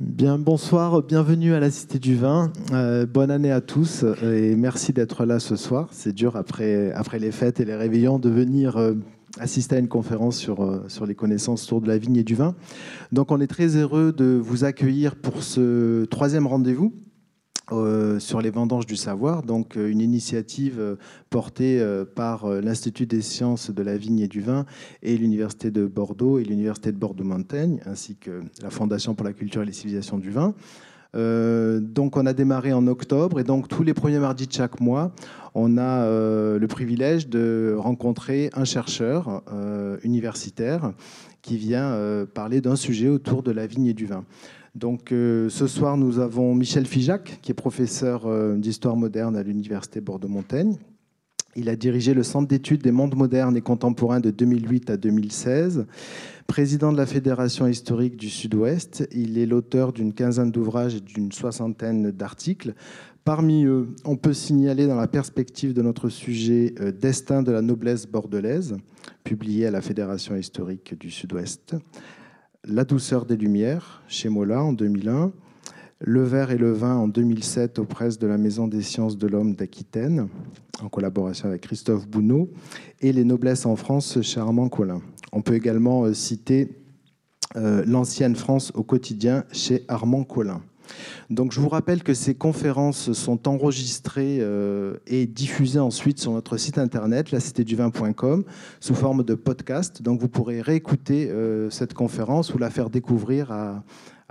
Bien, bonsoir, bienvenue à la Cité du Vin. Euh, bonne année à tous et merci d'être là ce soir. C'est dur après, les fêtes et les réveillons de venir euh, assister à une conférence sur, euh, sur les connaissances autour de la vigne et du vin. Donc on est très heureux de vous accueillir pour ce troisième rendez-vous euh, sur les vendanges du savoir, donc euh, une initiative euh, portée par l'Institut des sciences de la vigne et du vin et l'Université de Bordeaux et l'Université de Bordeaux-Montaigne, ainsi que la Fondation pour la culture et les civilisations du vin. donc on a démarré en octobre et donc tous les premiers mardis de chaque mois, on a le privilège de rencontrer un chercheur universitaire qui vient parler d'un sujet autour de la vigne et du vin. Donc euh, ce soir, nous avons Michel Fijac, qui est professeur euh, d'histoire moderne à l'Université Bordeaux-Montaigne. Il a dirigé le Centre d'études des mondes modernes et contemporains de 2008 à 2016. Président de la Fédération historique du Sud-Ouest, il est l'auteur d'une quinzaine d'ouvrages et d'une soixantaine d'articles. Parmi eux, on peut signaler dans la perspective de notre sujet euh, Destin de la noblesse bordelaise, publié à la Fédération historique du Sud-Ouest. La douceur des Lumières chez Mola en 2001, Le verre et le vin en 2007 aux presses de la Maison des sciences de l'homme d'Aquitaine, en collaboration avec Christophe Bounot, et Les noblesses en France chez Armand Collin. On peut également euh, citer euh, L'ancienne France au quotidien chez Armand Collin. Donc je vous rappelle que ces conférences sont enregistrées euh, et diffusées ensuite sur notre site internet, vin.com sous forme de podcast. Donc vous pourrez réécouter euh, cette conférence ou la faire découvrir à,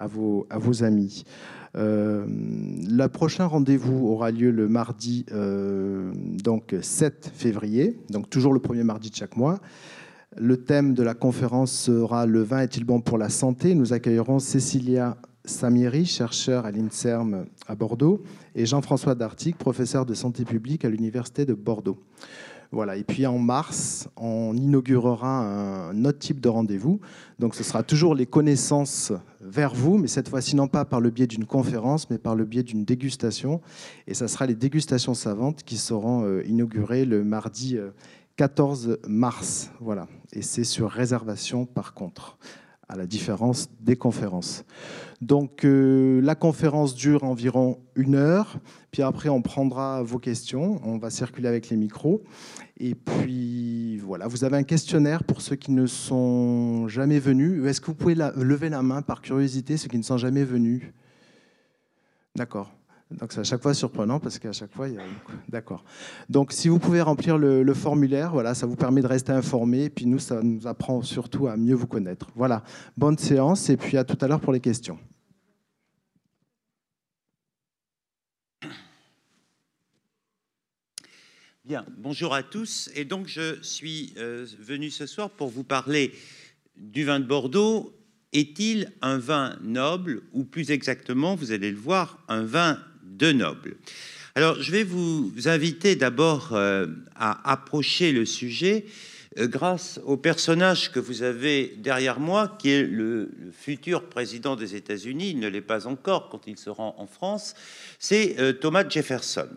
vos, à vos, amis. Euh, le prochain rendez-vous aura lieu le mardi donc 7 février, donc toujours le premier mardi de chaque mois. Le thème de la conférence sera Le vin est-il bon pour la santé? Nous accueillerons Cécilia Samieri, chercheur à l'INSERM à Bordeaux, et Jean-François Dartic, professeur de santé publique à l'Université de Bordeaux. Voilà. Et puis en mars, on inaugurera un autre type de rendez-vous. Donc ce sera toujours les connaissances vers vous, mais cette fois-ci non pas par le biais d'une conférence, mais par le biais d'une dégustation. Et ça sera les dégustations savantes qui seront euh, inaugurées le mardi 14 euh, mars. Voilà. Et c'est sur réservation par contre à la différence des conférences. Donc euh, la conférence dure environ une heure, puis après on prendra vos questions, on va circuler avec les micros, et puis voilà, vous avez un questionnaire pour ceux qui ne sont jamais venus. Est-ce que vous pouvez lever la main par curiosité, ceux qui ne sont jamais venus? D'accord. Donc c'est à chaque fois surprenant parce qu'à chaque fois, il y a... D'accord. Donc si vous pouvez remplir le, formulaire, voilà, ça vous permet de rester informé. Et puis nous, ça nous apprend surtout à mieux vous connaître. Voilà, bonne séance et puis à tout à l'heure pour les questions. Bien, bonjour à tous. Et donc je suis euh, venu ce soir pour vous parler du vin de Bordeaux. Est-il un vin noble ou plus exactement, vous allez le voir, un vin de nobles. Alors, je vais vous inviter d'abord euh, à approcher le sujet euh, grâce au personnage que vous avez derrière moi, qui est le, futur président des États-Unis. Il ne l'est pas encore quand il se rend en France. C'est euh, Thomas Jefferson.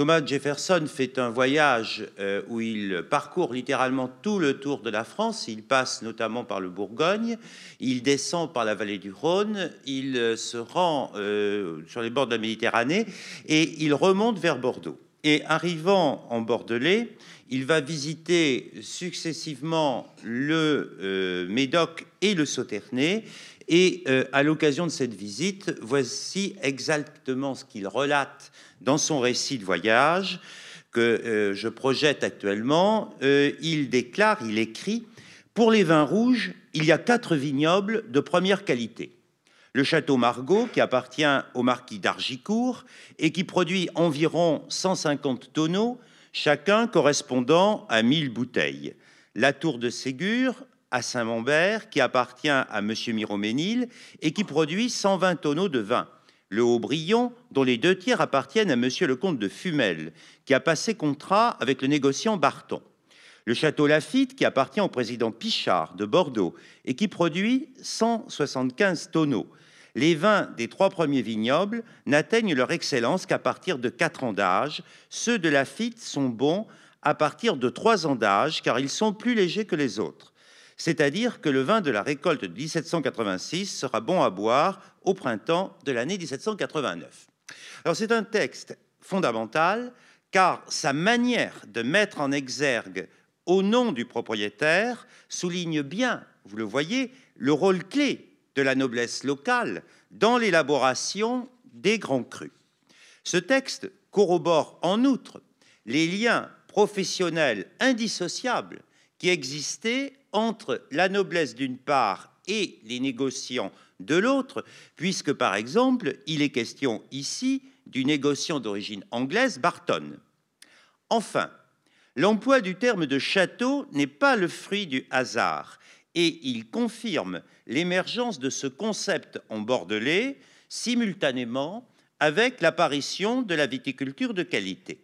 Thomas Jefferson fait un voyage euh, où il parcourt littéralement tout le tour de la France. Il passe notamment par le Bourgogne, il descend par la vallée du Rhône, il euh, se rend euh, sur les bords de la Méditerranée et il remonte vers Bordeaux. Et arrivant en Bordelais, il va visiter successivement le Médoc et le Sauternay. Et à l'occasion de cette visite, voici exactement ce qu'il relate dans son récit de voyage que euh, je projette actuellement, euh, il déclare, il écrit, Pour les vins rouges, il y a quatre vignobles de première qualité. Le château Margaux, qui appartient au marquis d'Argicourt et qui produit environ 150 tonneaux, chacun correspondant à 1000 bouteilles. La tour de Ségur, à Saint-Mambert, qui appartient à M. Miroménil et qui produit 120 tonneaux de vin le Haut-Brion, dont les deux tiers appartiennent à Monsieur le comte de Fumel, qui a passé contrat avec le négociant Barton. Le château Lafitte, qui appartient au président Pichard de Bordeaux et qui produit 175 tonneaux. Les vins des trois premiers vignobles n'atteignent leur excellence qu'à partir de quatre ans d'âge. Ceux de Lafitte sont bons à partir de trois ans d'âge, car ils sont plus légers que les autres. C'est-à-dire que le vin de la récolte de 1786 sera bon à boire au printemps de l'année 1789. Alors c'est un texte fondamental car sa manière de mettre en exergue au nom du propriétaire souligne bien, vous le voyez, le rôle clé de la noblesse locale dans l'élaboration des grands crus. Ce texte corrobore en outre les liens professionnels indissociables qui existaient entre la noblesse d'une part et les négociants de l'autre, puisque par exemple, il est question ici du négociant d'origine anglaise Barton. Enfin, l'emploi du terme de château n'est pas le fruit du hasard, et il confirme l'émergence de ce concept en bordelais simultanément avec l'apparition de la viticulture de qualité.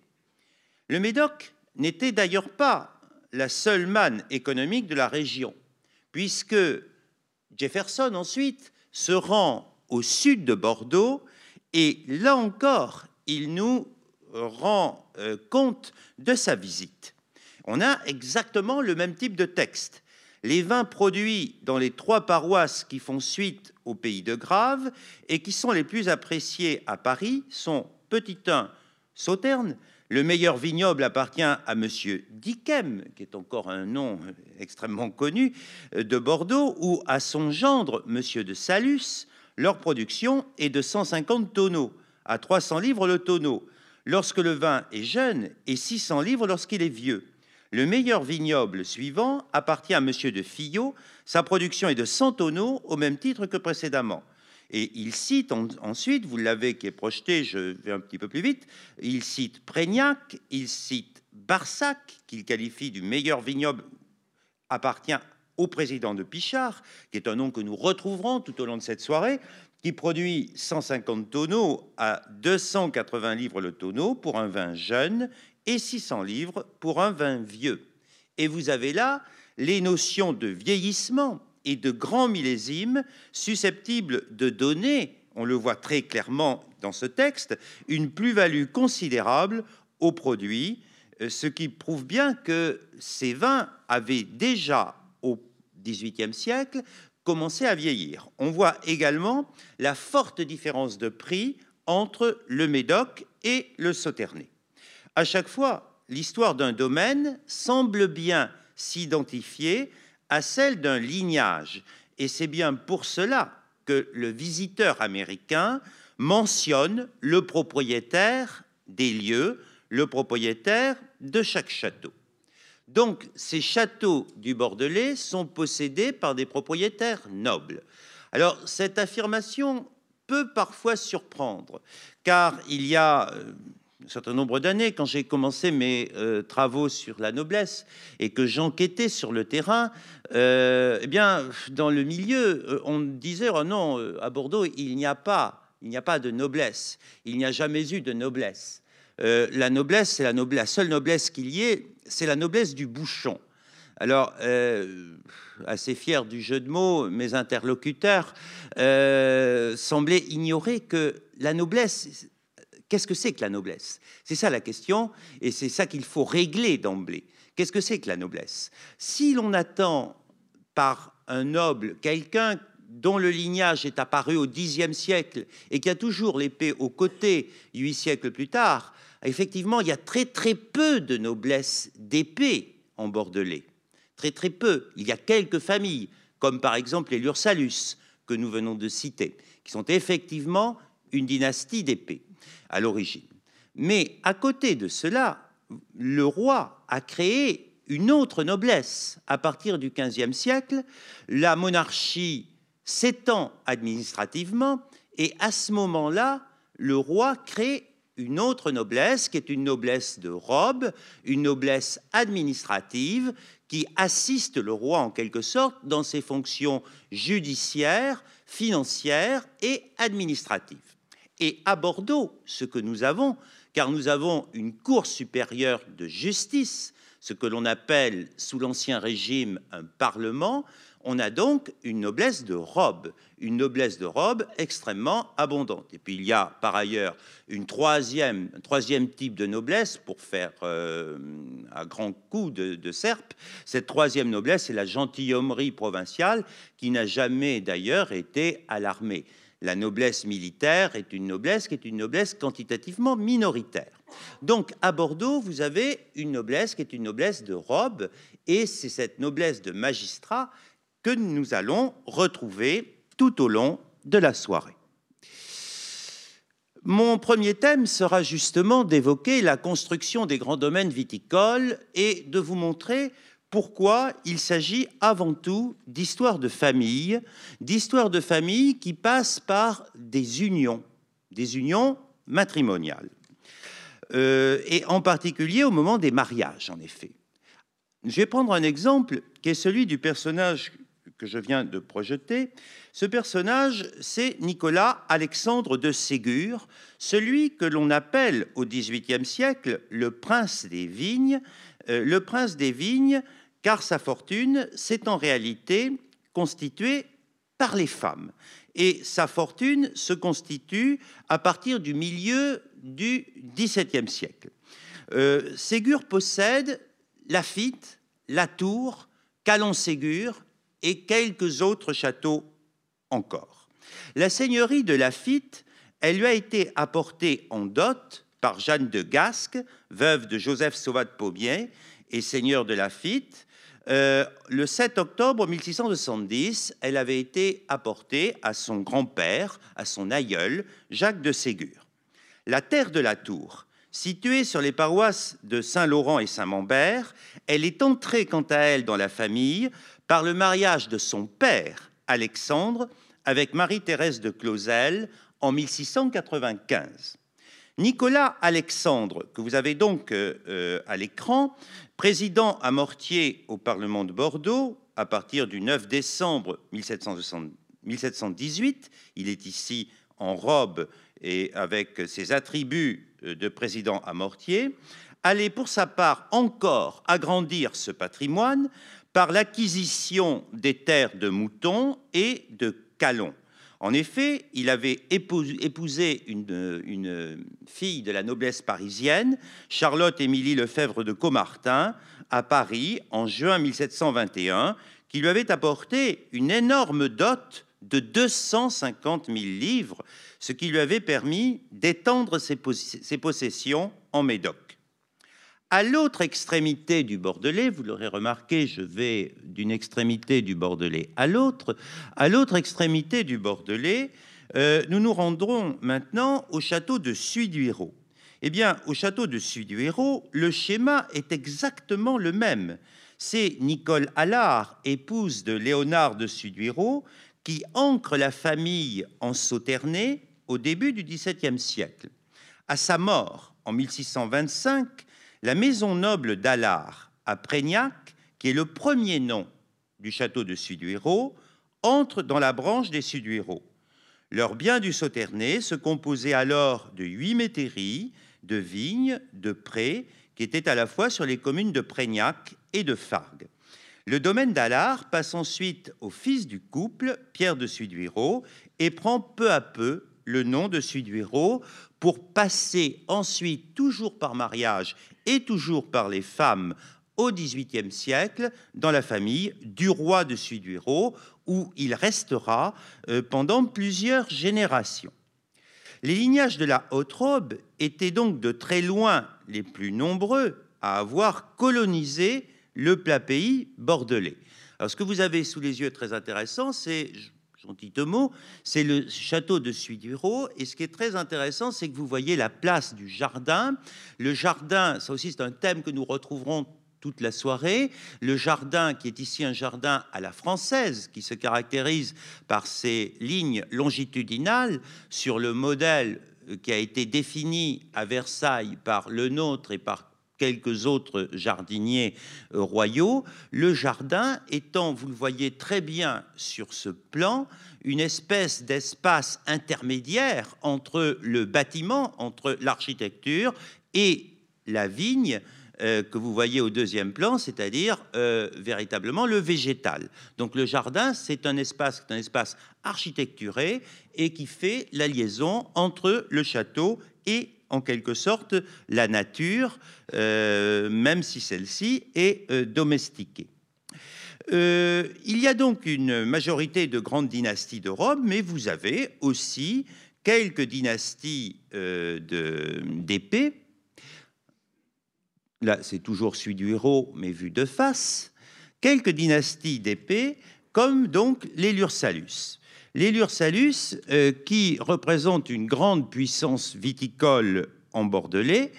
Le Médoc n'était d'ailleurs pas la seule manne économique de la région, puisque Jefferson ensuite se rend au sud de Bordeaux et là encore, il nous rend euh, compte de sa visite. On a exactement le même type de texte. Les vins produits dans les trois paroisses qui font suite au pays de Grave et qui sont les plus appréciés à Paris sont Petit 1, Sauterne, le meilleur vignoble appartient à Monsieur Dickem, qui est encore un nom extrêmement connu euh, de Bordeaux, ou à son gendre, Monsieur de Salus. Leur production est de 150 tonneaux, à 300 livres le tonneau, lorsque le vin est jeune, et 600 livres lorsqu'il est vieux. Le meilleur vignoble suivant appartient à Monsieur de Fillot. Sa production est de 100 tonneaux, au même titre que précédemment. Et il cite ensuite, vous l'avez qui est projeté, je vais un petit peu plus vite, il cite Prégnac, il cite Barsac, qu'il qualifie du meilleur vignoble, appartient au président de Pichard, qui est un nom que nous retrouverons tout au long de cette soirée, qui produit 150 tonneaux à 280 livres le tonneau pour un vin jeune et 600 livres pour un vin vieux. Et vous avez là les notions de vieillissement et de grands millésimes susceptibles de donner, on le voit très clairement dans ce texte, une plus-value considérable au produit, euh, ce qui prouve bien que ces vins avaient déjà au XVIIIe siècle commencé à vieillir. On voit également la forte différence de prix entre le Médoc et le Sauternay. À chaque fois, l'histoire d'un domaine semble bien s'identifier à celle d'un lignage. Et c'est bien pour cela que le visiteur américain mentionne le propriétaire des lieux, le propriétaire de chaque château. Donc ces châteaux du Bordelais sont possédés par des propriétaires nobles. Alors cette affirmation peut parfois surprendre, car il y a euh, un certain nombre d'années, quand j'ai commencé mes euh, travaux sur la noblesse et que j'enquêtais sur le terrain, euh, eh bien, dans le milieu, euh, on disait oh non, à Bordeaux, il n'y a pas, il n'y a pas de noblesse, il n'y a jamais eu de noblesse. la noblesse, c'est la, seule noblesse qu'il y ait, c'est la noblesse du bouchon. Alors, assez fier du jeu de mots, mes interlocuteurs semblaient ignorer que la noblesse, Qu'est-ce que c'est que la noblesse? C'est ça la question, et c'est ça qu'il faut régler d'emblée. Qu'est-ce que c'est que la noblesse? Si l'on attend par un noble quelqu'un dont le lignage est apparu au Xe siècle et qui a toujours l'épée au côté huit siècles plus tard, effectivement, il y a très très peu de noblesse d'épée en Bordelais. Très très peu. Il y a quelques familles, comme par exemple les Lursalus, que nous venons de citer, qui sont effectivement une dynastie d'épée à l'origine. Mais à côté de cela, le roi a créé une autre noblesse. À partir du XVe siècle, la monarchie s'étend administrativement et à ce moment-là, le roi crée une autre noblesse qui est une noblesse de robe, une noblesse administrative qui assiste le roi en quelque sorte dans ses fonctions judiciaires, financières et administratives. Et à Bordeaux, ce que nous avons, car nous avons une Cour supérieure de justice, ce que l'on appelle sous l'Ancien Régime un Parlement, On a donc une noblesse de robe, une noblesse de robe extrêmement abondante. Et puis il y a par ailleurs une troisième, un troisième type de noblesse pour faire euh, un grand coup de, serpe. Cette troisième noblesse, c'est la gentilhommerie provinciale qui n'a jamais d'ailleurs été à l'armée. La noblesse militaire est une noblesse qui est une noblesse quantitativement minoritaire. Donc à Bordeaux, vous avez une noblesse qui est une noblesse de robe, et c'est cette noblesse de magistrat que nous allons retrouver tout au long de la soirée. Mon premier thème sera justement d'évoquer la construction des grands domaines viticoles et de vous montrer pourquoi il s'agit avant tout d'histoire de famille, d'histoire de famille qui passe par des unions, des unions matrimoniales, euh, et en particulier au moment des mariages, en effet. Je vais prendre un exemple qui est celui du personnage que je viens de projeter. Ce personnage, c'est Nicolas Alexandre de Ségur, celui que l'on appelle au XVIIIe siècle le prince des vignes, euh, le prince des vignes, car sa fortune s'est en réalité constituée par les femmes. Et sa fortune se constitue à partir du milieu du XVIIe siècle. Euh, Ségur possède Lafitte, La Tour, Calon-Ségur et quelques autres châteaux encore. La seigneurie de Lafitte, elle lui a été apportée en dot par Jeanne de Gasque, veuve de Joseph Sauvat-Pommier et seigneur de Lafitte. Euh, le 7 octobre 1670, elle avait été apportée à son grand-père, à son aïeul, Jacques de Ségur. La terre de la Tour, située sur les paroisses de Saint-Laurent et Saint-Mambert, elle est entrée quant à elle dans la famille par le mariage de son père, Alexandre, avec Marie-Thérèse de Clausel en 1695. Nicolas Alexandre, que vous avez donc euh, euh, à l'écran, président à Mortier au Parlement de Bordeaux à partir du 9 décembre 1718, il est ici en robe et avec ses attributs euh, de président à Mortier, allait pour sa part encore agrandir ce patrimoine par l'acquisition des terres de Mouton et de Calon. En effet, il avait épousé une, fille de la noblesse parisienne, Charlotte Émilie Lefebvre de Comartin, à Paris en juin 1721, qui lui avait apporté une énorme dot de 250 000 livres, ce qui lui avait permis d'étendre ses, ses possessions en Médoc. À l'autre extrémité du Bordelais, vous l'aurez remarqué, je vais d'une extrémité du Bordelais à l'autre. À l'autre extrémité du Bordelais, euh, nous nous rendrons maintenant au château de Suiduiro. Eh bien, au château de Suiduiro, le schéma est exactement le même. C'est Nicole Allard, épouse de Léonard de Suiduiro, qui ancre la famille en Sauternay au début du XVIIe siècle. À sa mort, en 1625, la maison noble d'Allard à Prégnac, qui est le premier nom du château de Suduiro, entre dans la branche des Suduiro. Leurs biens du Sauternay se composaient alors de huit métairies, de vignes, de prés, qui étaient à la fois sur les communes de Prégnac et de Fargues. Le domaine d'Allard passe ensuite au fils du couple, Pierre de Suduiro, et prend peu à peu le nom de Suduiro pour passer ensuite, toujours par mariage et toujours par les femmes, au XVIIIe siècle, dans la famille du roi de Suduiro, où il restera euh, pendant plusieurs générations. Les lignages de la haute-robe étaient donc de très loin les plus nombreux à avoir colonisé le plat pays bordelais. Alors, ce que vous avez sous les yeux très intéressant, c'est, mot, c'est le château de Suiduro. Et ce qui est très intéressant, c'est que vous voyez la place du jardin. Le jardin, ça aussi c'est un thème que nous retrouverons toute la soirée. Le jardin, qui est ici un jardin à la française, qui se caractérise par ses lignes longitudinales sur le modèle qui a été défini à Versailles par le nôtre et par quelques autres jardiniers euh, royaux, le jardin étant, vous le voyez très bien sur ce plan, une espèce d'espace intermédiaire entre le bâtiment, entre l'architecture et la vigne, euh, que vous voyez au deuxième plan, c'est-à-dire euh, véritablement le végétal. Donc le jardin, c'est un espace, un espace architecturé et qui fait la liaison entre le château et en quelque sorte la nature, euh, même si celle-ci est domestiquée. il y a donc une majorité de grandes dynasties de Rome, mais vous avez aussi quelques dynasties d'épée là c'est toujours celui du héros, mais vu de face, quelques dynasties d'épée, comme donc les Lursalus. Les Lursalus, euh, qui représentent une grande puissance viticole en Bordelais,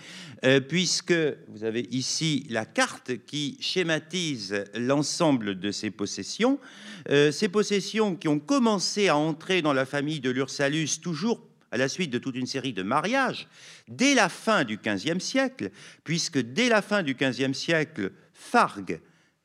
euh, puisque vous avez ici la carte qui schématise l'ensemble de ces possessions. Euh, ces possessions qui ont commencé à entrer dans la famille de Lursalus toujours à la suite de toute une série de mariages, dès la fin du XVe siècle, puisque dès la fin du XVe siècle, Fargue,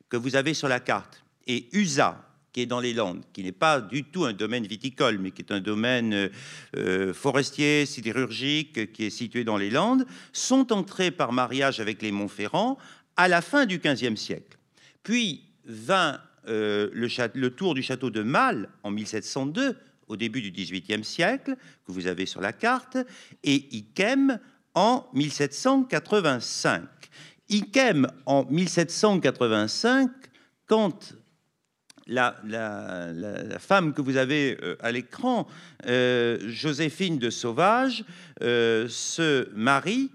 que vous avez sur la carte, et Usa, qui est dans les Landes, qui n'est pas du tout un domaine viticole, mais qui est un domaine euh, forestier, sidérurgique, qui est situé dans les Landes, sont entrés par mariage avec les Montferrand à la fin du XVe siècle. Puis vint euh, le, tour du château de Mal en 1702, au début du XVIIIe siècle, que vous avez sur la carte, et Ikem en 1785. Ikem en 1785, quand la, femme que vous avez euh, à l'écran, euh, Joséphine de Sauvage, euh, se marie,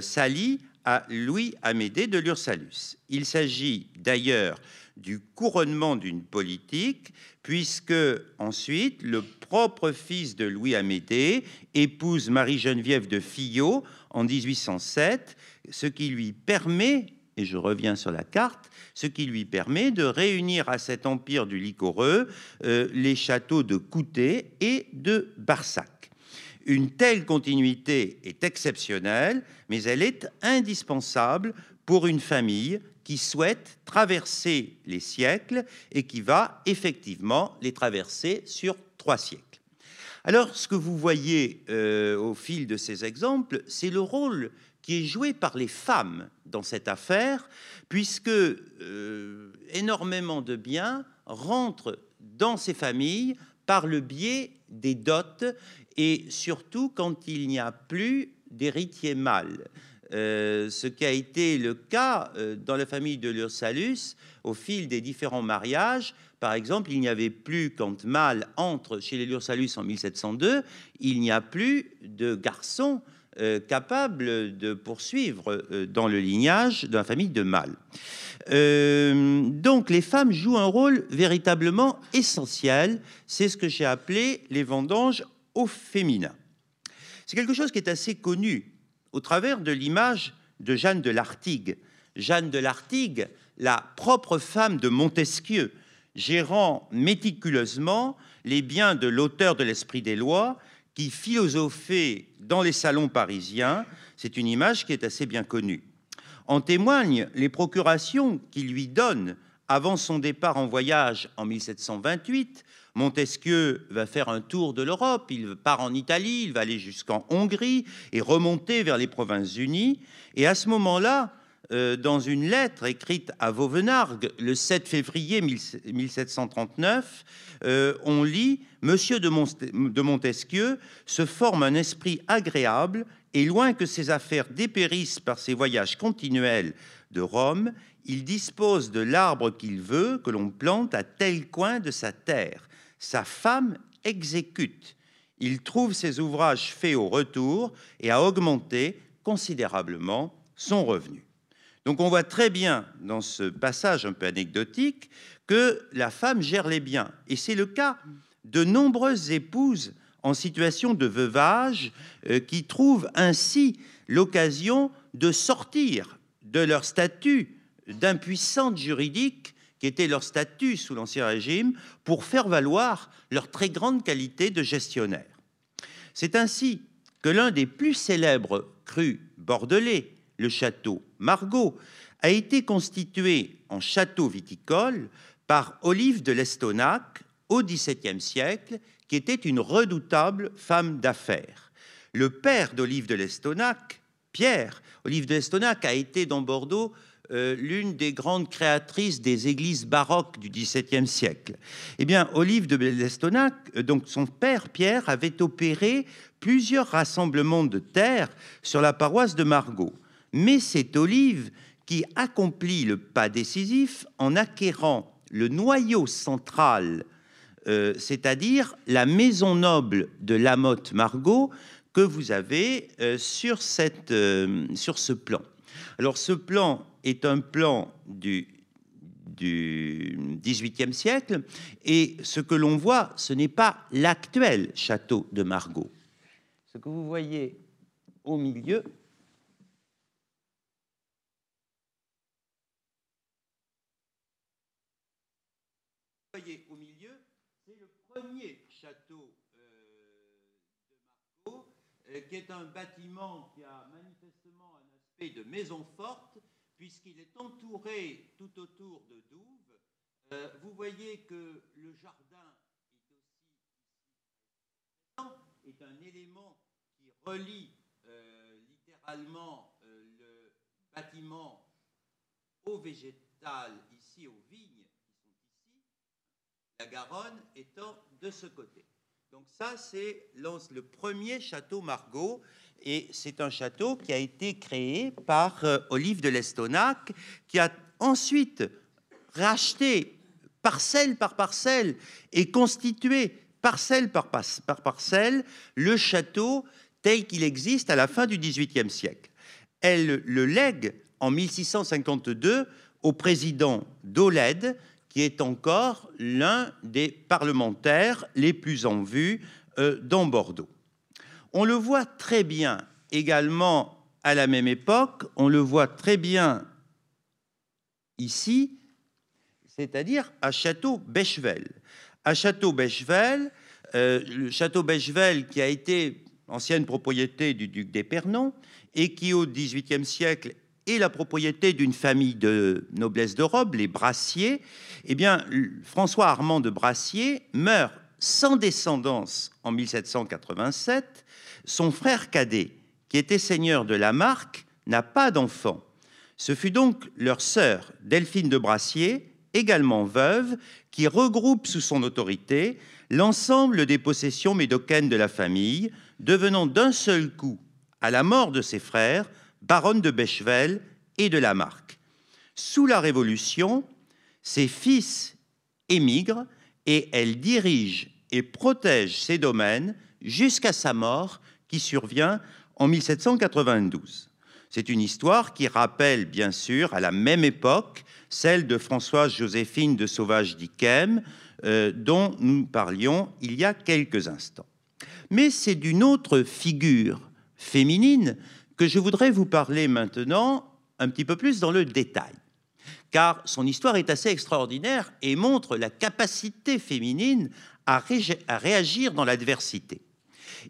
s'allie à Louis Amédée de Lursalus. Il s'agit d'ailleurs du couronnement d'une politique, puisque ensuite le propre fils de Louis Amédée épouse Marie-Geneviève de Fillot en 1807, ce qui lui permet, et je reviens sur la carte, ce qui lui permet de réunir à cet empire du Licoreux euh, les châteaux de Coutet et de Barsac. Une telle continuité est exceptionnelle, mais elle est indispensable pour une famille qui souhaite traverser les siècles et qui va effectivement les traverser sur trois siècles. Alors, ce que vous voyez euh, au fil de ces exemples, c'est le rôle qui est joué par les femmes dans cette affaire, puisque euh, énormément de biens rentrent dans ces familles par le biais des dots et surtout quand il n'y a plus d'héritiers mâles. Euh, ce qui a été le cas euh, dans la famille de Lursalus au fil des différents mariages. Par exemple, il n'y avait plus, quand Mâle entre chez les Lursalus en 1702, il n'y a plus de garçons euh, capables de poursuivre dans le lignage de la famille de Mâle. donc les femmes jouent un rôle véritablement essentiel. C'est ce que j'ai appelé les vendanges au féminin. C'est quelque chose qui est assez connu au travers de l'image de Jeanne de Lartigue. Jeanne de Lartigue, la propre femme de Montesquieu, gérant méticuleusement les biens de l'auteur de l'Esprit des lois, qui philosophait dans les salons parisiens. C'est une image qui est assez bien connue. En témoignent les procurations qu'il lui donne avant son départ en voyage en 1728 Montesquieu va faire un tour de l'Europe, il part en Italie, il va aller jusqu'en Hongrie et remonter vers les Provinces-Unies. Et à ce moment-là, euh, dans une lettre écrite à Vauvenargues le 7 février 1739, euh, on lit Monsieur de, de Montesquieu se forme un esprit agréable et loin que ses affaires dépérissent par ses voyages continuels de Rome, il dispose de l'arbre qu'il veut que l'on plante à tel coin de sa terre sa femme exécute. Il trouve ses ouvrages faits au retour et a augmenté considérablement son revenu. Donc on voit très bien dans ce passage un peu anecdotique que la femme gère les biens. Et c'est le cas de nombreuses épouses en situation de veuvage euh, qui trouvent ainsi l'occasion de sortir de leur statut d'impuissante juridique qui était leur statut sous l'Ancien Régime, pour faire valoir leur très grande qualité de gestionnaire. C'est ainsi que l'un des plus célèbres crus bordelais, le château Margaux, a été constitué en château viticole par Olive de l'Estonac au XVIIe siècle, qui était une redoutable femme d'affaires. Le père d'Olive de l'Estonac, pierre. Olive de Lestonac a été dans Bordeaux euh, l'une des grandes créatrices des églises baroques du XVIIe siècle. Eh bien, Olive de Lestonac, euh, donc son père Pierre, avait opéré plusieurs rassemblements de terre sur la paroisse de Margaux. Mais c'est Olive qui accomplit le pas décisif en acquérant le noyau central, euh, c'est-à-dire la maison noble de Lamotte Margaux que vous avez sur, cette, sur ce plan. Alors ce plan est un plan du, du XVIIIe siècle, et ce que l'on voit, ce n'est pas l'actuel château de Margaux. Ce que vous voyez au milieu, voyez au milieu, c'est le premier château euh, de Margaux, euh, qui est un bâtiment qui a manifestement un aspect de maison forte, puisqu'il est entouré tout autour de douves. Euh, vous voyez que le jardin est aussi est un élément qui relie littéralement le bâtiment au végétal, ici aux vignes la Garonne étant de ce côté. Donc ça, c'est le premier château Margaux et c'est un château qui a été créé par euh, Olive de Lestonac, qui a ensuite racheté parcelle par parcelle et constitué parcelle par, par parcelle le château tel qu'il existe à la fin du XVIIIe siècle. Elle le lègue en 1652 au président d'Oled, est encore l'un des parlementaires les plus en vue euh, dans Bordeaux. On le voit très bien également à la même époque, on le voit très bien ici, c'est-à-dire à Château Bechevel. À Château Bechevel, euh, le Château Bechevel qui a été ancienne propriété du duc d'Épernon et qui au XVIIIe siècle est la propriété d'une famille de noblesse de robe, les Brassiers, eh bien, François Armand de Brassier meurt sans descendance en 1787 son frère cadet, qui était seigneur de la Marque, n'a pas d'enfant. Ce fut donc leur sœur, Delphine de Brassier, également veuve, qui regroupe sous son autorité l'ensemble des possessions médocaines de la famille, devenant d'un seul coup, à la mort de ses frères, baronne de Bechevel et de la Marque. Sous la Révolution, ses fils émigrent et elle dirige et protège ses domaines jusqu'à sa mort qui survient en 1792. C'est une histoire qui rappelle bien sûr à la même époque celle de Françoise Joséphine de Sauvage d'Yquem, euh, dont nous parlions il y a quelques instants. Mais c'est d'une autre figure féminine que je voudrais vous parler maintenant un petit peu plus dans le détail, car son histoire est assez extraordinaire et montre la capacité féminine à, réagir dans l'adversité.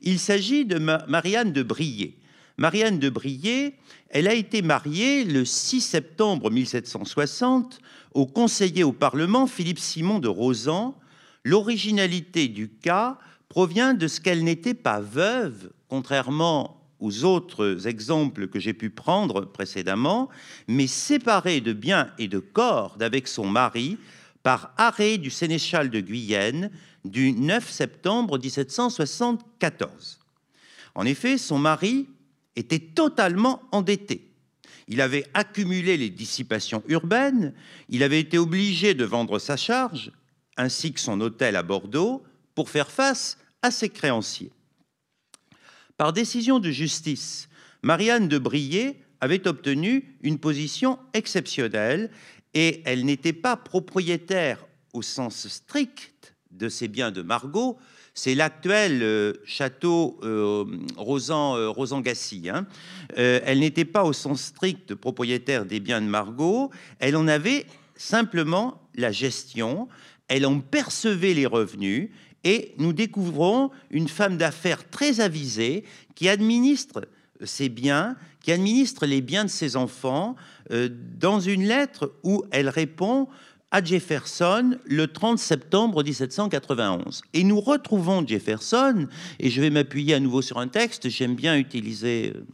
Il s'agit de Marianne de Brié. Marianne de Brié, elle a été mariée le 6 septembre 1760 au conseiller au Parlement Philippe Simon de Rosan. L'originalité du cas provient de ce qu'elle n'était pas veuve, contrairement aux autres exemples que j'ai pu prendre précédemment, mais séparée de biens et de corps d'avec son mari par arrêt du sénéchal de Guyenne du 9 septembre 1774. En effet, son mari était totalement endetté. Il avait accumulé les dissipations urbaines, il avait été obligé de vendre sa charge, ainsi que son hôtel à Bordeaux, pour faire face à ses créanciers. Par décision de justice, Marianne de Brié avait obtenu une position exceptionnelle et elle n'était pas propriétaire au sens strict de ces biens de Margot, c'est l'actuel euh, château euh, Rosan, euh. Hein. elle n'était pas au sens strict propriétaire des biens de Margot, elle en avait simplement la gestion, elle en percevait les revenus, et nous découvrons une femme d'affaires très avisée qui administre ses biens, qui administre les biens de ses enfants, dans une lettre où elle répond à Jefferson le 30 septembre 1791. Et nous retrouvons Jefferson, et je vais m'appuyer à nouveau sur un texte, j'aime bien utiliser euh,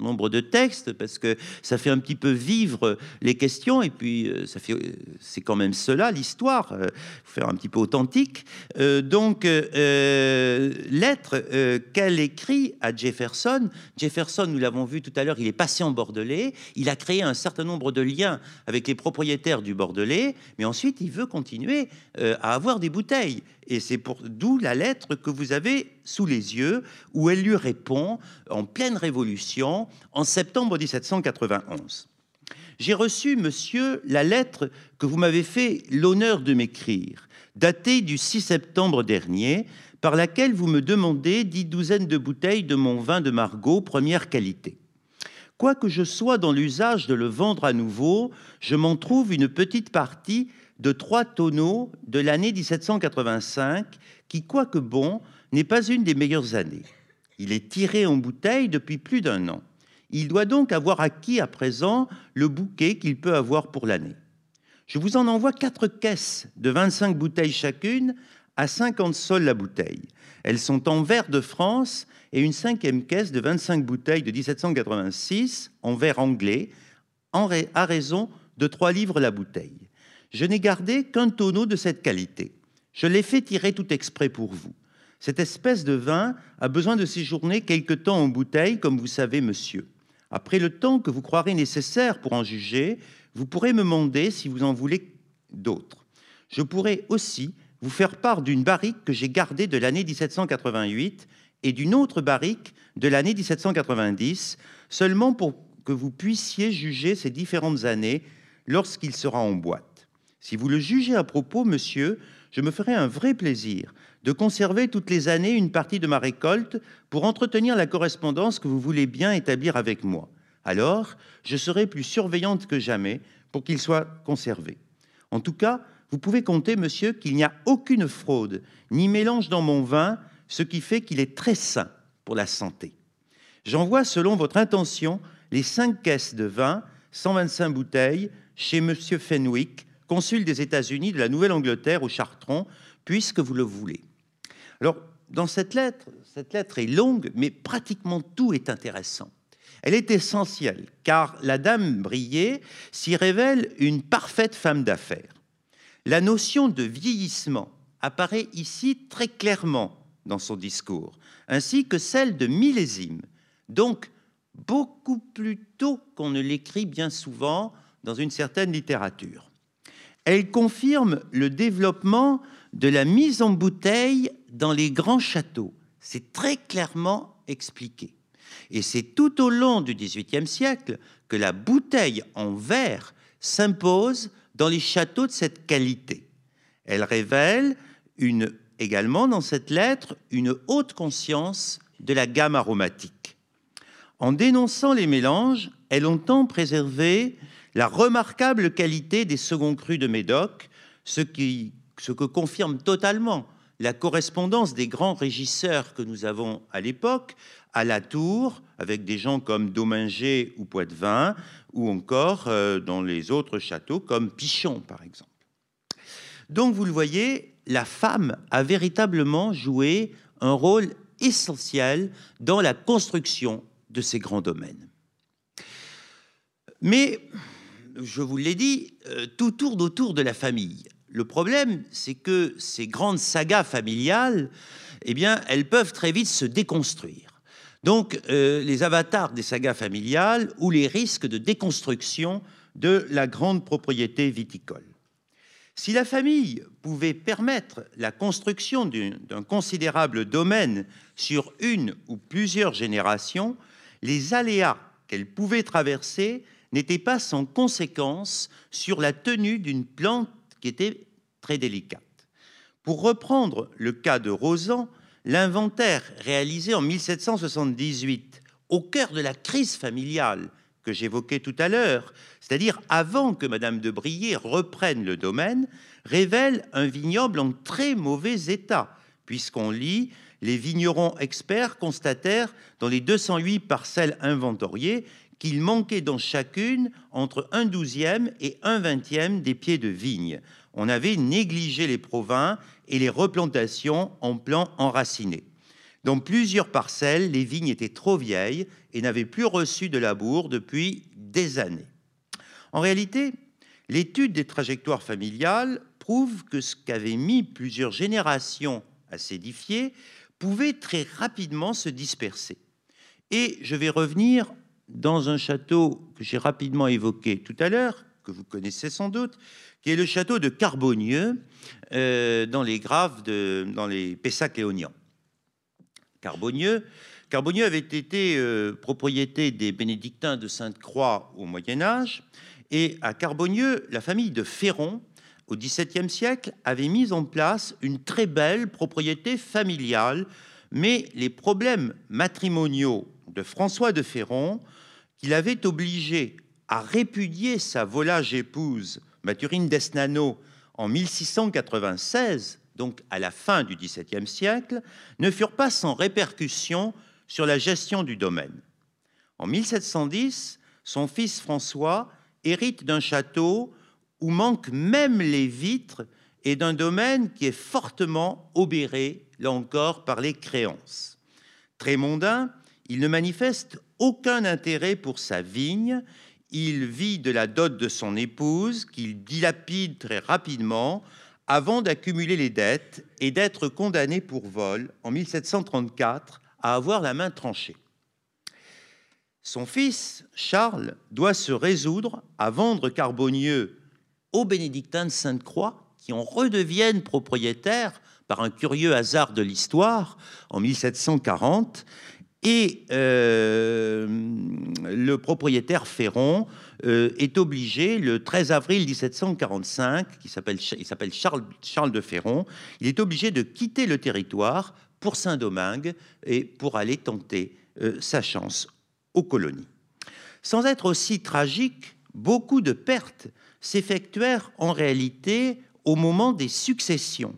nombre de textes parce que ça fait un petit peu vivre les questions et puis euh, ça fait c'est quand même cela l'histoire euh, faire un petit peu authentique. Euh, donc lettre qu'elle écrit à Jefferson. Jefferson nous l'avons vu tout à l'heure il est en Bordelais. Il a créé un certain nombre de liens avec les propriétaires du Bordelais mais ensuite il veut continuer à avoir des bouteilles et c'est pour d'où la lettre que vous avez sous les yeux, où elle lui répond en pleine révolution en septembre 1791. J'ai reçu, monsieur, la lettre que vous m'avez fait l'honneur de m'écrire, datée du 6 septembre dernier, par laquelle vous me demandez dix douzaines de bouteilles de mon vin de Margaux première qualité. Quoique je sois dans l'usage de le vendre à nouveau, je m'en trouve une petite partie de trois tonneaux de l'année 1785, qui, quoique bon, n'est pas une des meilleures années. Il est tiré en bouteille depuis plus d'un an. Il doit donc avoir acquis à présent le bouquet qu'il peut avoir pour l'année. Je vous en envoie quatre caisses de 25 bouteilles chacune à 50 sols la bouteille. Elles sont en verre de France et une cinquième caisse de 25 bouteilles de 1786 en verre anglais à raison de 3 livres la bouteille. Je n'ai gardé qu'un tonneau de cette qualité. Je l'ai fait tirer tout exprès pour vous. Cette espèce de vin a besoin de séjourner quelque temps en bouteille, comme vous savez, monsieur. Après le temps que vous croirez nécessaire pour en juger, vous pourrez me demander si vous en voulez d'autres. Je pourrais aussi vous faire part d'une barrique que j'ai gardée de l'année 1788 et d'une autre barrique de l'année 1790, seulement pour que vous puissiez juger ces différentes années lorsqu'il sera en boîte. Si vous le jugez à propos, monsieur, je me ferai un vrai plaisir de conserver toutes les années une partie de ma récolte pour entretenir la correspondance que vous voulez bien établir avec moi. Alors, je serai plus surveillante que jamais pour qu'il soit conservé. En tout cas, vous pouvez compter, monsieur, qu'il n'y a aucune fraude ni mélange dans mon vin, ce qui fait qu'il est très sain pour la santé. J'envoie, selon votre intention, les cinq caisses de vin, 125 bouteilles, chez monsieur Fenwick, consul des États-Unis de la Nouvelle-Angleterre au Chartron, puisque vous le voulez. Alors, dans cette lettre, cette lettre est longue, mais pratiquement tout est intéressant. Elle est essentielle, car la dame Brier s'y révèle une parfaite femme d'affaires. La notion de vieillissement apparaît ici très clairement dans son discours, ainsi que celle de millésime, donc beaucoup plus tôt qu'on ne l'écrit bien souvent dans une certaine littérature. Elle confirme le développement de la mise en bouteille dans les grands châteaux. C'est très clairement expliqué. Et c'est tout au long du XVIIIe siècle que la bouteille en verre s'impose dans les châteaux de cette qualité. Elle révèle également dans cette lettre une haute conscience de la gamme aromatique. En dénonçant les mélanges, elle entend préserver la remarquable qualité des seconds crus de Médoc, ce, qui, ce que confirme totalement la correspondance des grands régisseurs que nous avons à l'époque, à la Tour, avec des gens comme Dominger ou Poitvin, ou encore euh, dans les autres châteaux comme Pichon, par exemple. Donc, vous le voyez, la femme a véritablement joué un rôle essentiel dans la construction de ces grands domaines. Mais je vous l'ai dit, euh, tout tourne autour de la famille. Le problème, c'est que ces grandes sagas familiales, eh bien, elles peuvent très vite se déconstruire. Donc, euh, les avatars des sagas familiales ou les risques de déconstruction de la grande propriété viticole. Si la famille pouvait permettre la construction d'un considérable domaine sur une ou plusieurs générations, les aléas qu'elle pouvait traverser n'était pas sans conséquence sur la tenue d'une plante qui était très délicate. Pour reprendre le cas de Rosan, l'inventaire réalisé en 1778, au cœur de la crise familiale que j'évoquais tout à l'heure, c'est-à-dire avant que Madame de Brier reprenne le domaine, révèle un vignoble en très mauvais état, puisqu'on lit les vignerons experts constatèrent dans les 208 parcelles inventoriées qu'il manquait dans chacune entre un douzième et un vingtième des pieds de vigne. On avait négligé les provins et les replantations en plants enracinés. Dans plusieurs parcelles, les vignes étaient trop vieilles et n'avaient plus reçu de labour depuis des années. En réalité, l'étude des trajectoires familiales prouve que ce qu'avaient mis plusieurs générations à s'édifier pouvait très rapidement se disperser. Et je vais revenir dans un château que j'ai rapidement évoqué tout à l'heure, que vous connaissez sans doute, qui est le château de Carbonieux, euh, dans les graves, de, dans les Pessac-Léognan. Carbonieux, Carbonieux avait été euh, propriété des bénédictins de Sainte-Croix au Moyen Âge, et à Carbonieux, la famille de Ferron, au XVIIe siècle, avait mis en place une très belle propriété familiale, mais les problèmes matrimoniaux de François de Ferron, qu'il avait obligé à répudier sa volage épouse, Mathurine d'Esnano, en 1696, donc à la fin du XVIIe siècle, ne furent pas sans répercussions sur la gestion du domaine. En 1710, son fils François hérite d'un château où manquent même les vitres et d'un domaine qui est fortement obéré, là encore, par les créances. Très mondain, il ne manifeste aucun intérêt pour sa vigne, il vit de la dot de son épouse, qu'il dilapide très rapidement, avant d'accumuler les dettes et d'être condamné pour vol en 1734 à avoir la main tranchée. Son fils, Charles, doit se résoudre à vendre Carbonieux aux bénédictins de Sainte-Croix, qui en redeviennent propriétaires par un curieux hasard de l'histoire en 1740. Et euh, le propriétaire Ferron euh, est obligé, le 13 avril 1745, qui s'appelle, il s'appelle Charles, Charles de Ferron, il est obligé de quitter le territoire pour Saint-Domingue et pour aller tenter euh, sa chance aux colonies. Sans être aussi tragique, beaucoup de pertes s'effectuèrent en réalité au moment des successions.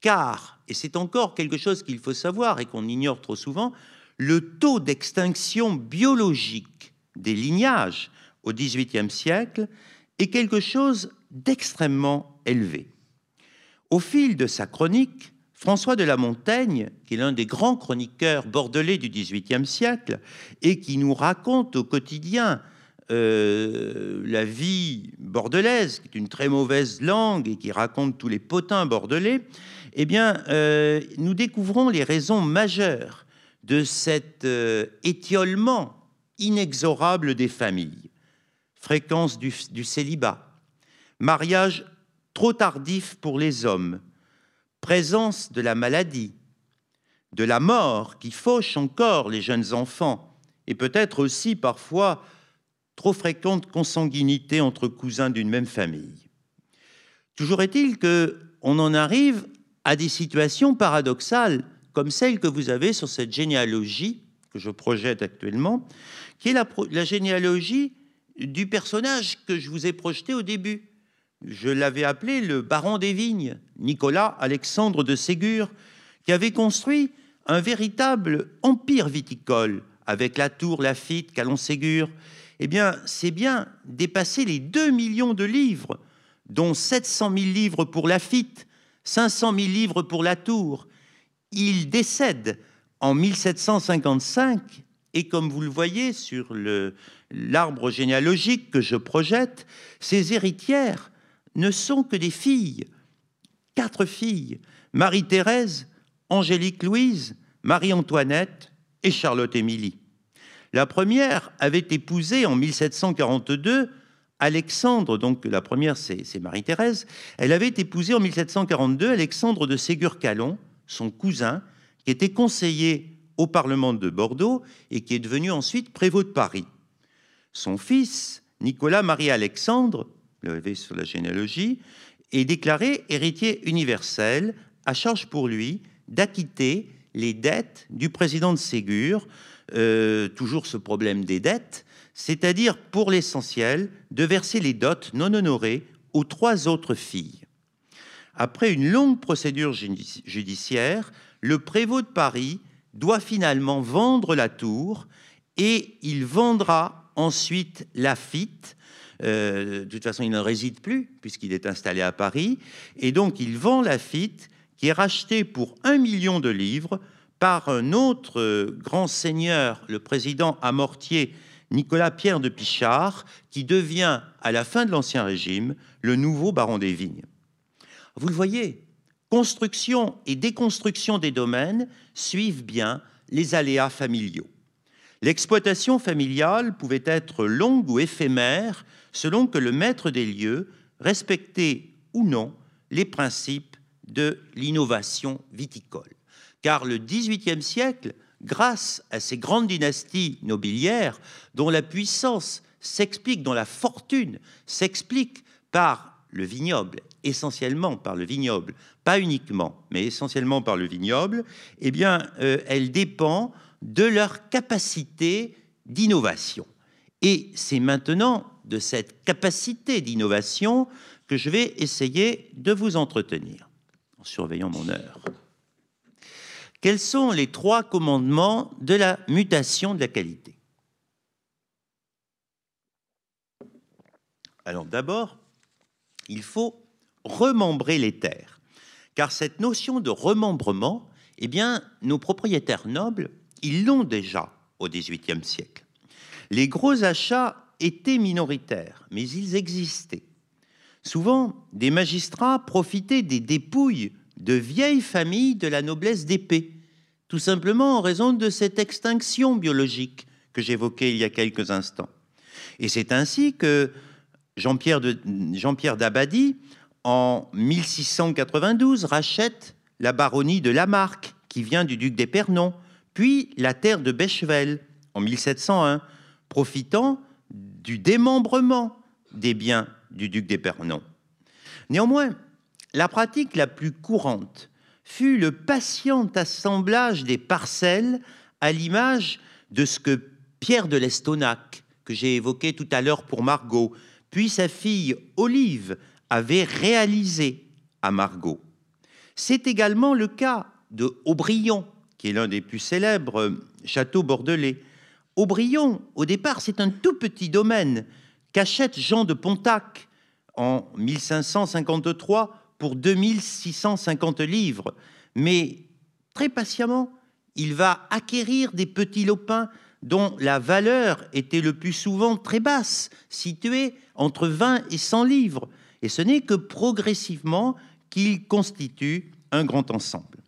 Car, et c'est encore quelque chose qu'il faut savoir et qu'on ignore trop souvent, le taux d'extinction biologique des lignages au XVIIIe siècle est quelque chose d'extrêmement élevé. Au fil de sa chronique, François de la Montaigne, qui est l'un des grands chroniqueurs bordelais du XVIIIe siècle et qui nous raconte au quotidien euh, la vie bordelaise, qui est une très mauvaise langue et qui raconte tous les potins bordelais, eh bien, euh, nous découvrons les raisons majeures de cet euh, étiolement inexorable des familles. Fréquence du, célibat, mariage trop tardif pour les hommes, présence de la maladie, de la mort qui fauche encore les jeunes enfants, et peut-être aussi parfois trop fréquente consanguinité entre cousins d'une même famille. Toujours est-il que on en arrive à des situations paradoxales comme celle que vous avez sur cette généalogie que je projette actuellement, qui est la, généalogie du personnage que je vous ai projeté au début, je l'avais appelé le baron des vignes, Nicolas Alexandre de Ségur, qui avait construit un véritable empire viticole avec la tour Lafitte, Calon-Ségur. Eh bien, c'est bien dépasser les 2 millions de livres, dont 700 000 livres pour Lafitte, 500 000 livres pour la tour. Il décède en 1755 et comme vous le voyez sur l'arbre généalogique que je projette, ses héritières ne sont que des filles. Quatre filles. Marie-Thérèse, Angélique Louise, Marie-Antoinette et Charlotte-Émilie. La première avait épousé en 1742 Alexandre, donc la première c'est Marie-Thérèse, elle avait épousé en 1742 Alexandre de Ségur-Calon, son cousin, qui était conseiller au Parlement de Bordeaux et qui est devenu ensuite prévôt de Paris. Son fils, Nicolas-Marie-Alexandre, le sur la généalogie, est déclaré héritier universel, à charge pour lui d'acquitter les dettes du président de Ségur, euh, toujours ce problème des dettes, c'est-à-dire pour l'essentiel de verser les dots non honorées aux trois autres filles. Après une longue procédure judiciaire, le prévôt de Paris doit finalement vendre la tour et il vendra ensuite Lafitte euh, de toute façon, il ne réside plus puisqu'il est installé à Paris. Et donc, il vend Lafitte, qui est racheté pour un million de livres par un autre grand seigneur, le président amortier Nicolas Pierre de Pichard, qui devient, à la fin de l'Ancien Régime, le nouveau baron des Vignes. Vous le voyez, construction et déconstruction des domaines suivent bien les aléas familiaux. L'exploitation familiale pouvait être longue ou éphémère selon que le maître des lieux respectait ou non les principes de l'innovation viticole. Car le XVIIIe siècle, grâce à ces grandes dynasties nobiliaires dont la puissance s'explique, dont la fortune s'explique par le vignoble, essentiellement par le vignoble, pas uniquement, mais essentiellement par le vignoble, eh bien, euh, elle dépend de leur capacité d'innovation. Et c'est maintenant de cette capacité d'innovation que je vais essayer de vous entretenir, en surveillant mon heure. Quels sont les trois commandements de la mutation de la qualité? Alors d'abord, il faut remembrer les terres, car cette notion de remembrement, eh bien, nos propriétaires nobles, ils l'ont déjà au XVIIIe siècle. Les gros achats étaient minoritaires, mais ils existaient. Souvent, des magistrats profitaient des dépouilles de vieilles familles de la noblesse d'épée, tout simplement en raison de cette extinction biologique que j'évoquais il y a quelques instants. Et c'est ainsi que Jean-Pierre Jean d'Abadie, en 1692, rachète la baronnie de Lamarck, qui vient du duc d'Épernon, puis la terre de Bechevel, en 1701, profitant du démembrement des biens du duc d'Épernon. Néanmoins, la pratique la plus courante fut le patient assemblage des parcelles à l'image de ce que Pierre de l'Estonac, que j'ai évoqué tout à l'heure pour Margot, puis sa fille Olive avait réalisé à Margot. C'est également le cas de Aubryon, qui est l'un des plus célèbres châteaux bordelais. Aubryon, au départ, c'est un tout petit domaine qu'achète Jean de Pontac en 1553 pour 2650 livres. Mais très patiemment, il va acquérir des petits lopins dont la valeur était le plus souvent très basse, située entre 20 et 100 livres. Et ce n'est que progressivement qu'il constitue un grand ensemble.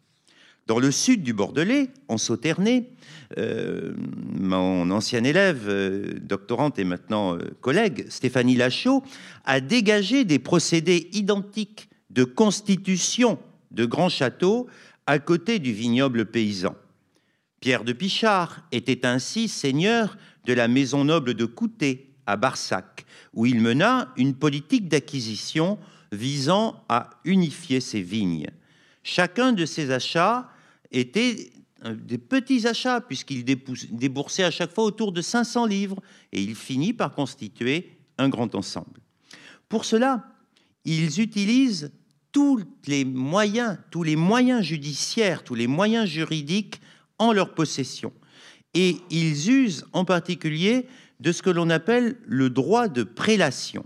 Dans le sud du Bordelais, en Sauternay, euh, mon ancien élève, euh, doctorante et maintenant euh, collègue, Stéphanie Lachaud, a dégagé des procédés identiques de constitution de grands châteaux à côté du vignoble paysan. Pierre de Pichard était ainsi seigneur de la maison noble de Coutet à Barsac, où il mena une politique d'acquisition visant à unifier ses vignes. Chacun de ces achats étaient des petits achats, puisqu'il déboursait à chaque fois autour de 500 livres, et il finit par constituer un grand ensemble. Pour cela, ils utilisent tous les moyens, tous les moyens judiciaires, tous les moyens juridiques en leur possession. Et ils usent en particulier de ce que l'on appelle le droit de prélation.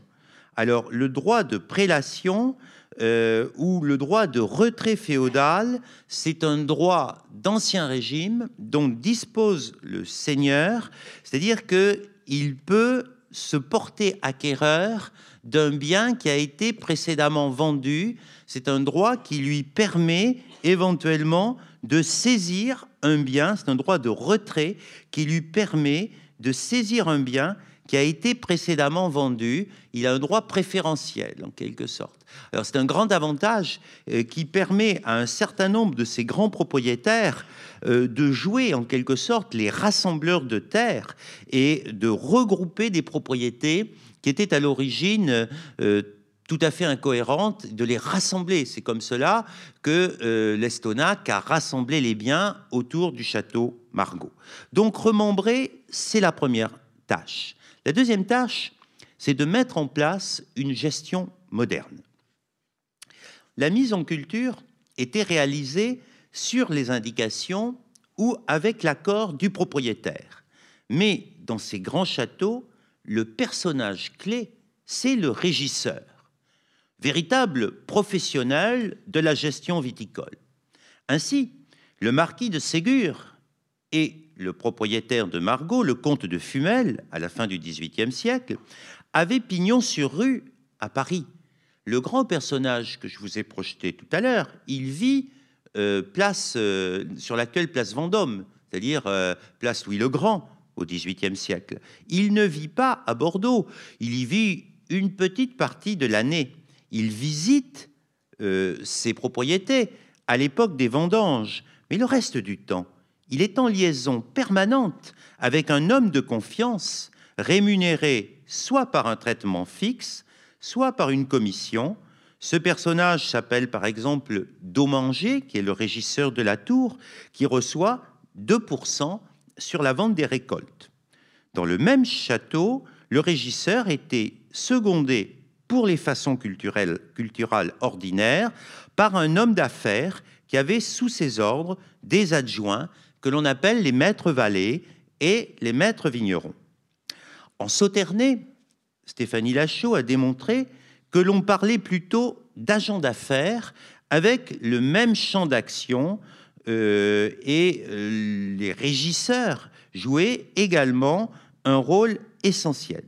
Alors, le droit de prélation, euh, ou le droit de retrait féodal, c'est un droit d'ancien régime dont dispose le seigneur, c'est-à-dire qu'il peut se porter acquéreur d'un bien qui a été précédemment vendu. C'est un droit qui lui permet éventuellement de saisir un bien, c'est un droit de retrait qui lui permet de saisir un bien qui a été précédemment vendu, il a un droit préférentiel en quelque sorte. Alors c'est un grand avantage euh, qui permet à un certain nombre de ces grands propriétaires euh, de jouer en quelque sorte les rassembleurs de terres et de regrouper des propriétés qui étaient à l'origine euh, tout à fait incohérentes, de les rassembler. C'est comme cela que l'Estonac a rassemblé les biens autour du château Margaux. Donc remembrer, c'est la première tâche. La deuxième tâche, c'est de mettre en place une gestion moderne. La mise en culture était réalisée sur les indications ou avec l'accord du propriétaire. Mais dans ces grands châteaux, le personnage clé, c'est le régisseur, véritable professionnel de la gestion viticole. Ainsi, le marquis de Ségur et le propriétaire de Margot, le comte de Fumel, à la fin du XVIIIe siècle, avaient pignon sur rue à Paris. Le grand personnage que je vous ai projeté tout à l'heure, il vit euh, place euh, sur l'actuelle place Vendôme, c'est-à-dire euh, place Louis le Grand au XVIIIe siècle. Il ne vit pas à Bordeaux, il y vit une petite partie de l'année. Il visite ses propriétés à l'époque des vendanges, mais le reste du temps, il est en liaison permanente avec un homme de confiance rémunéré soit par un traitement fixe, soit par une commission. Ce personnage s'appelle par exemple Domanger, qui est le régisseur de la tour, qui reçoit 2% sur la vente des récoltes. Dans le même château, le régisseur était secondé pour les façons culturelles, culturelles ordinaires par un homme d'affaires qui avait sous ses ordres des adjoints que l'on appelle les maîtres valets et les maîtres vignerons. En Sauternay, Stéphanie Lachaud a démontré que l'on parlait plutôt d'agents d'affaires avec le même champ d'action euh, et euh, les régisseurs jouaient également un rôle essentiel.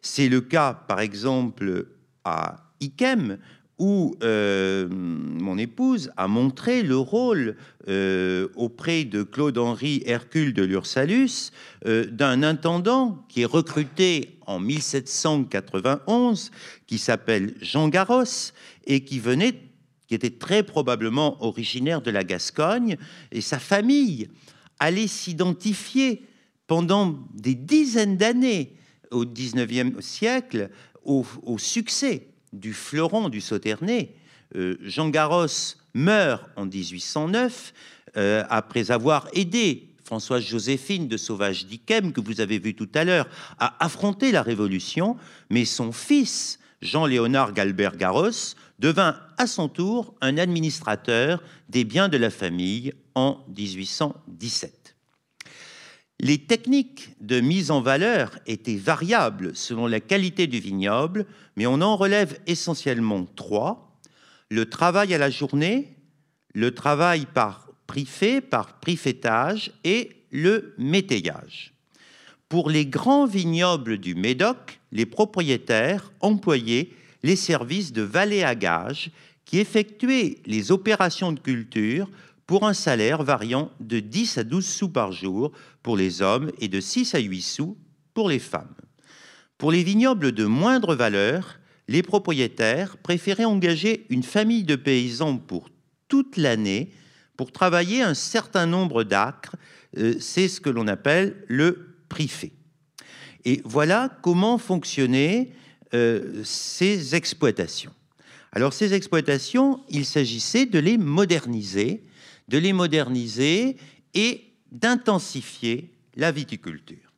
C'est le cas, par exemple, à Ikem, où euh, mon épouse a montré le rôle euh, auprès de Claude-Henri Hercule de Lursalus euh, d'un intendant qui est recruté en 1791, qui s'appelle Jean Garros et qui venait, qui était très probablement originaire de la Gascogne, et sa famille allait s'identifier pendant des dizaines d'années au XIXe siècle au, succès du fleuron du Sauternay, euh, Jean Garros meurt en 1809 euh, après avoir aidé Françoise Joséphine de Sauvage d'Iquem, que vous avez vu tout à l'heure, à affronter la Révolution, mais son fils, Jean-Léonard Galbert Garros, devint à son tour un administrateur des biens de la famille en 1817. Les techniques de mise en valeur étaient variables selon la qualité du vignoble, mais on en relève essentiellement trois. Le travail à la journée, le travail par prix fait, par prix fêtage et le métayage. Pour les grands vignobles du Médoc, les propriétaires employaient les services de valet à gage qui effectuaient les opérations de culture pour un salaire variant de 10 à 12 sous par jour pour les hommes et de 6 à 8 sous pour les femmes. Pour les vignobles de moindre valeur, les propriétaires préféraient engager une famille de paysans pour toute l'année pour travailler un certain nombre d'acres. Euh, c'est ce que l'on appelle le prix fait. Et voilà comment fonctionnaient euh, ces exploitations. Alors ces exploitations, il s'agissait de les moderniser de les moderniser et d'intensifier la viticulture.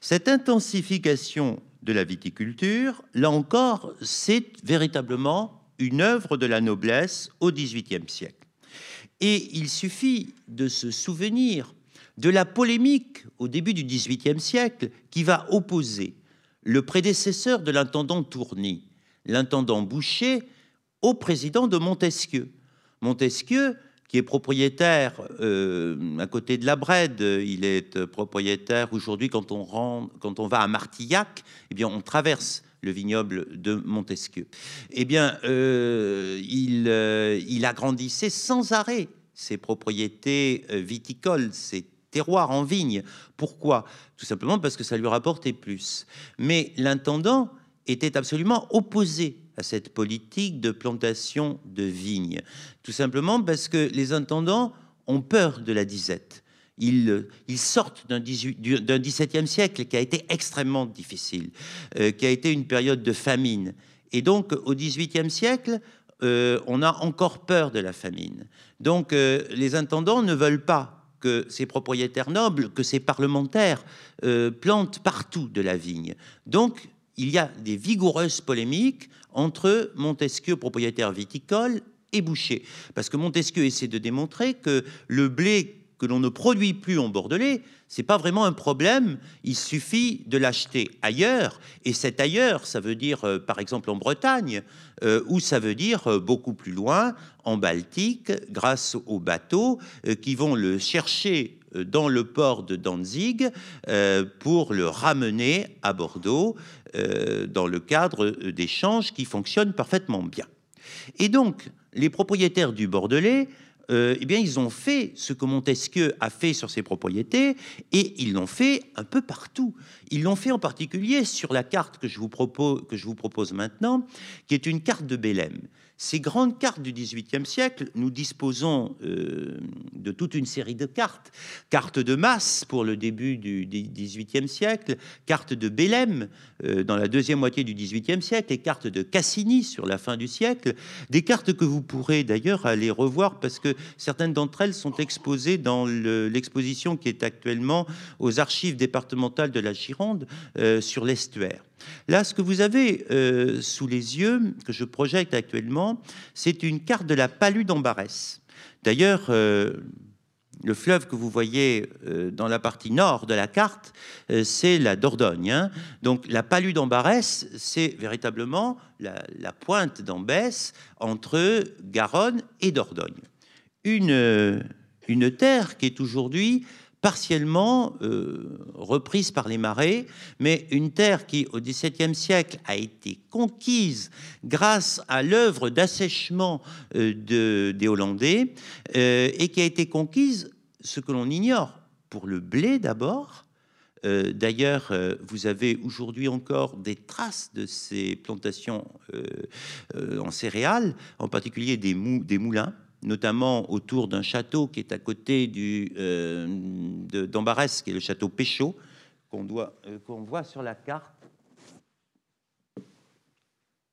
Cette intensification de la viticulture, là encore, c'est véritablement une œuvre de la noblesse au XVIIIe siècle. Et il suffit de se souvenir de la polémique au début du XVIIIe siècle qui va opposer le prédécesseur de l'intendant Tourny, l'intendant Boucher, au président de Montesquieu. Montesquieu qui est propriétaire euh, à côté de la Brède. Il est propriétaire aujourd'hui quand on rentre, quand on va à Martillac, eh bien on traverse le vignoble de Montesquieu. Eh bien, euh, euh, il agrandissait sans arrêt ses propriétés viticoles, ses terroirs en vigne. Pourquoi? Tout simplement parce que ça lui rapportait plus. Mais l'intendant était absolument opposé à cette politique de plantation de vignes. Tout simplement parce que les intendants ont peur de la disette. Ils, ils sortent d'un XVIIe siècle qui a été extrêmement difficile, euh, qui a été une période de famine. Et donc, au XVIIIe siècle, euh, on a encore peur de la famine. Donc, euh, les intendants ne veulent pas que ces propriétaires nobles, que ces parlementaires plantent partout de la vigne. Donc, il y a des vigoureuses polémiques entre Montesquieu, propriétaire viticole, et Boucher. Parce que Montesquieu essaie de démontrer que le blé que l'on ne produit plus en Bordelais, c'est pas vraiment un problème. Il suffit de l'acheter ailleurs, et cet ailleurs, ça veut dire euh, par exemple en Bretagne, euh, ou ça veut dire euh, beaucoup plus loin en Baltique, grâce aux bateaux qui vont le chercher dans le port de Danzig pour le ramener à Bordeaux dans le cadre d'échanges qui fonctionnent parfaitement bien. Et donc, les propriétaires du Bordelais euh, eh bien, ils ont fait ce que Montesquieu a fait sur ses propriétés, et ils l'ont fait un peu partout. Ils l'ont fait en particulier sur la carte que je vous propose, maintenant, qui est une carte de Bélem. Ces grandes cartes du XVIIIe siècle, nous disposons euh, de toute une série de cartes. Cartes de masse pour le début du XVIIIe siècle, cartes de Bélem euh, dans la deuxième moitié du XVIIIe siècle et cartes de Cassini sur la fin du siècle. Des cartes que vous pourrez d'ailleurs aller revoir parce que certaines d'entre elles sont exposées dans l'exposition qui est actuellement aux archives départementales de la Gironde euh, sur l'estuaire. Là, ce que vous avez euh, sous les yeux, que je projette actuellement, c'est une carte de la palue d'Ambarès. D'ailleurs, euh, le fleuve que vous voyez dans la partie nord de la carte, c'est la Dordogne. Hein. Donc la palue d'Ambarès, c'est véritablement la, la pointe d'Ambès entre Garonne et Dordogne. Une, une terre qui est aujourd'hui partiellement euh, reprise par les marées, mais une terre qui, au XVIIe siècle, a été conquise grâce à l'œuvre d'assèchement euh, de, des Hollandais, euh, et qui a été conquise, ce que l'on ignore, pour le blé d'abord. D'ailleurs, vous avez aujourd'hui encore des traces de ces plantations en céréales, en particulier des, mou des moulins notamment autour d'un château qui est à côté du euh, d'Ambarès, qui est le château Péchaud, qu'on euh, qu'on voit sur la carte.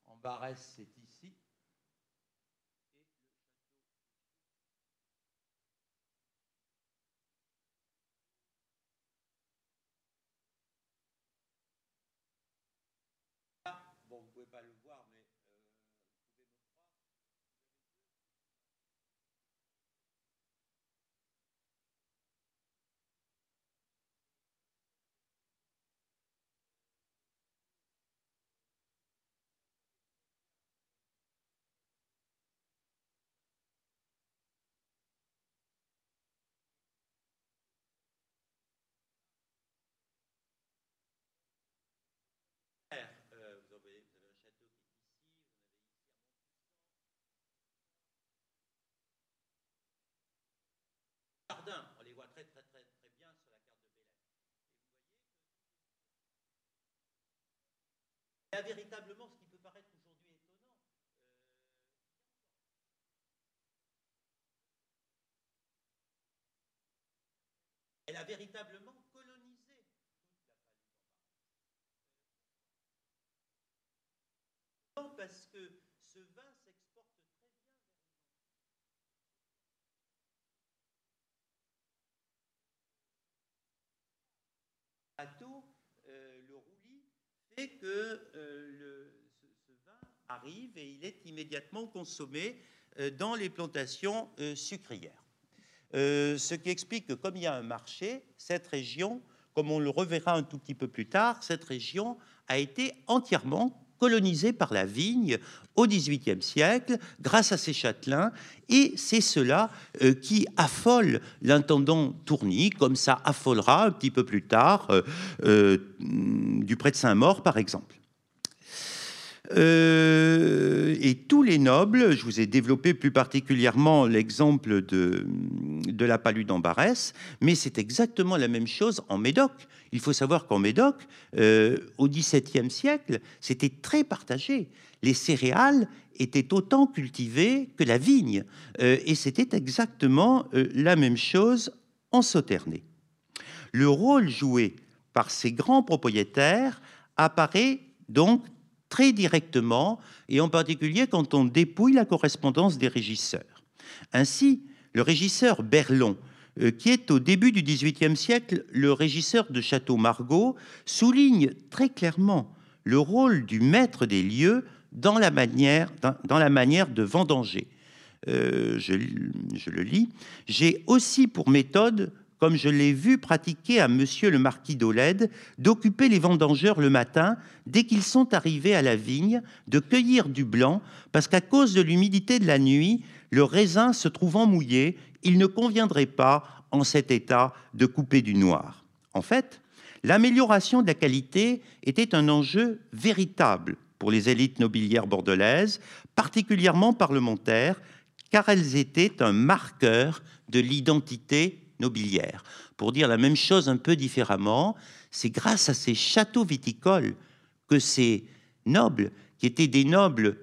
Ambarès, c'est a véritablement ce qui peut paraître aujourd'hui étonnant. Euh, elle a véritablement colonisé toute la Parce que ce vin bateau, euh, le roulis, fait que euh, ce, vin arrive et il est immédiatement consommé euh, dans les plantations sucrières. ce qui explique que comme il y a un marché, cette région, comme on le reverra un tout petit peu plus tard, cette région a été entièrement colonisé par la vigne au XVIIIe siècle grâce à ces châtelains et c'est cela euh, qui affole l'intendant Tourny comme ça affolera un petit peu plus tard euh, euh, du près de Saint-Maur par exemple. Euh, et tous les nobles, je vous ai développé plus particulièrement l'exemple de, de la palue d'Ambarès, mais c'est exactement la même chose en Médoc. Il faut savoir qu'en Médoc, euh, au XVIIe siècle, c'était très partagé. Les céréales étaient autant cultivées que la vigne, euh, et c'était exactement la même chose en Sauternay. Le rôle joué par ces grands propriétaires apparaît donc très directement, et en particulier quand on dépouille la correspondance des régisseurs. Ainsi, le régisseur Berlon, euh, qui est au début du XVIIIe siècle le régisseur de Château Margaux, souligne très clairement le rôle du maître des lieux dans la manière, de vendanger. je, je le lis, j'ai aussi pour méthode comme je l'ai vu pratiquer à monsieur le marquis d'Olède, d'occuper les vendangeurs le matin, dès qu'ils sont arrivés à la vigne, de cueillir du blanc, parce qu'à cause de l'humidité de la nuit, le raisin se trouvant mouillé, il ne conviendrait pas, en cet état, de couper du noir. En fait, l'amélioration de la qualité était un enjeu véritable pour les élites nobiliaires bordelaises, particulièrement parlementaires, car elles étaient un marqueur de l'identité nobiliaire. Pour dire la même chose un peu différemment, c'est grâce à ces châteaux viticoles que ces nobles, qui étaient des nobles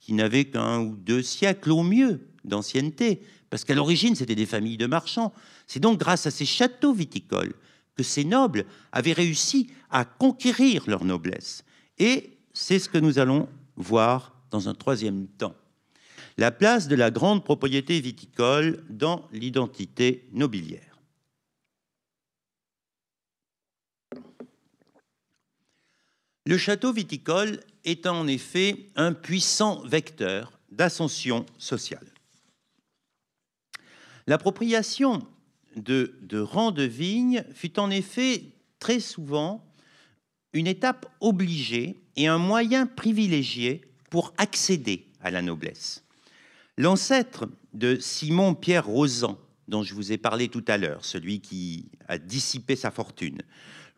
qui n'avaient qu'un ou deux siècles au mieux d'ancienneté, parce qu'à l'origine c'était des familles de marchands, c'est donc grâce à ces châteaux viticoles que ces nobles avaient réussi à conquérir leur noblesse. Et c'est ce que nous allons voir dans un troisième temps la place de la grande propriété viticole dans l'identité nobiliaire. Le château viticole est en effet un puissant vecteur d'ascension sociale. L'appropriation de, rangs de vignes fut en effet très souvent une étape obligée et un moyen privilégié pour accéder à la noblesse. L'ancêtre de Simon Pierre Rosan, dont je vous ai parlé tout à l'heure, celui qui a dissipé sa fortune,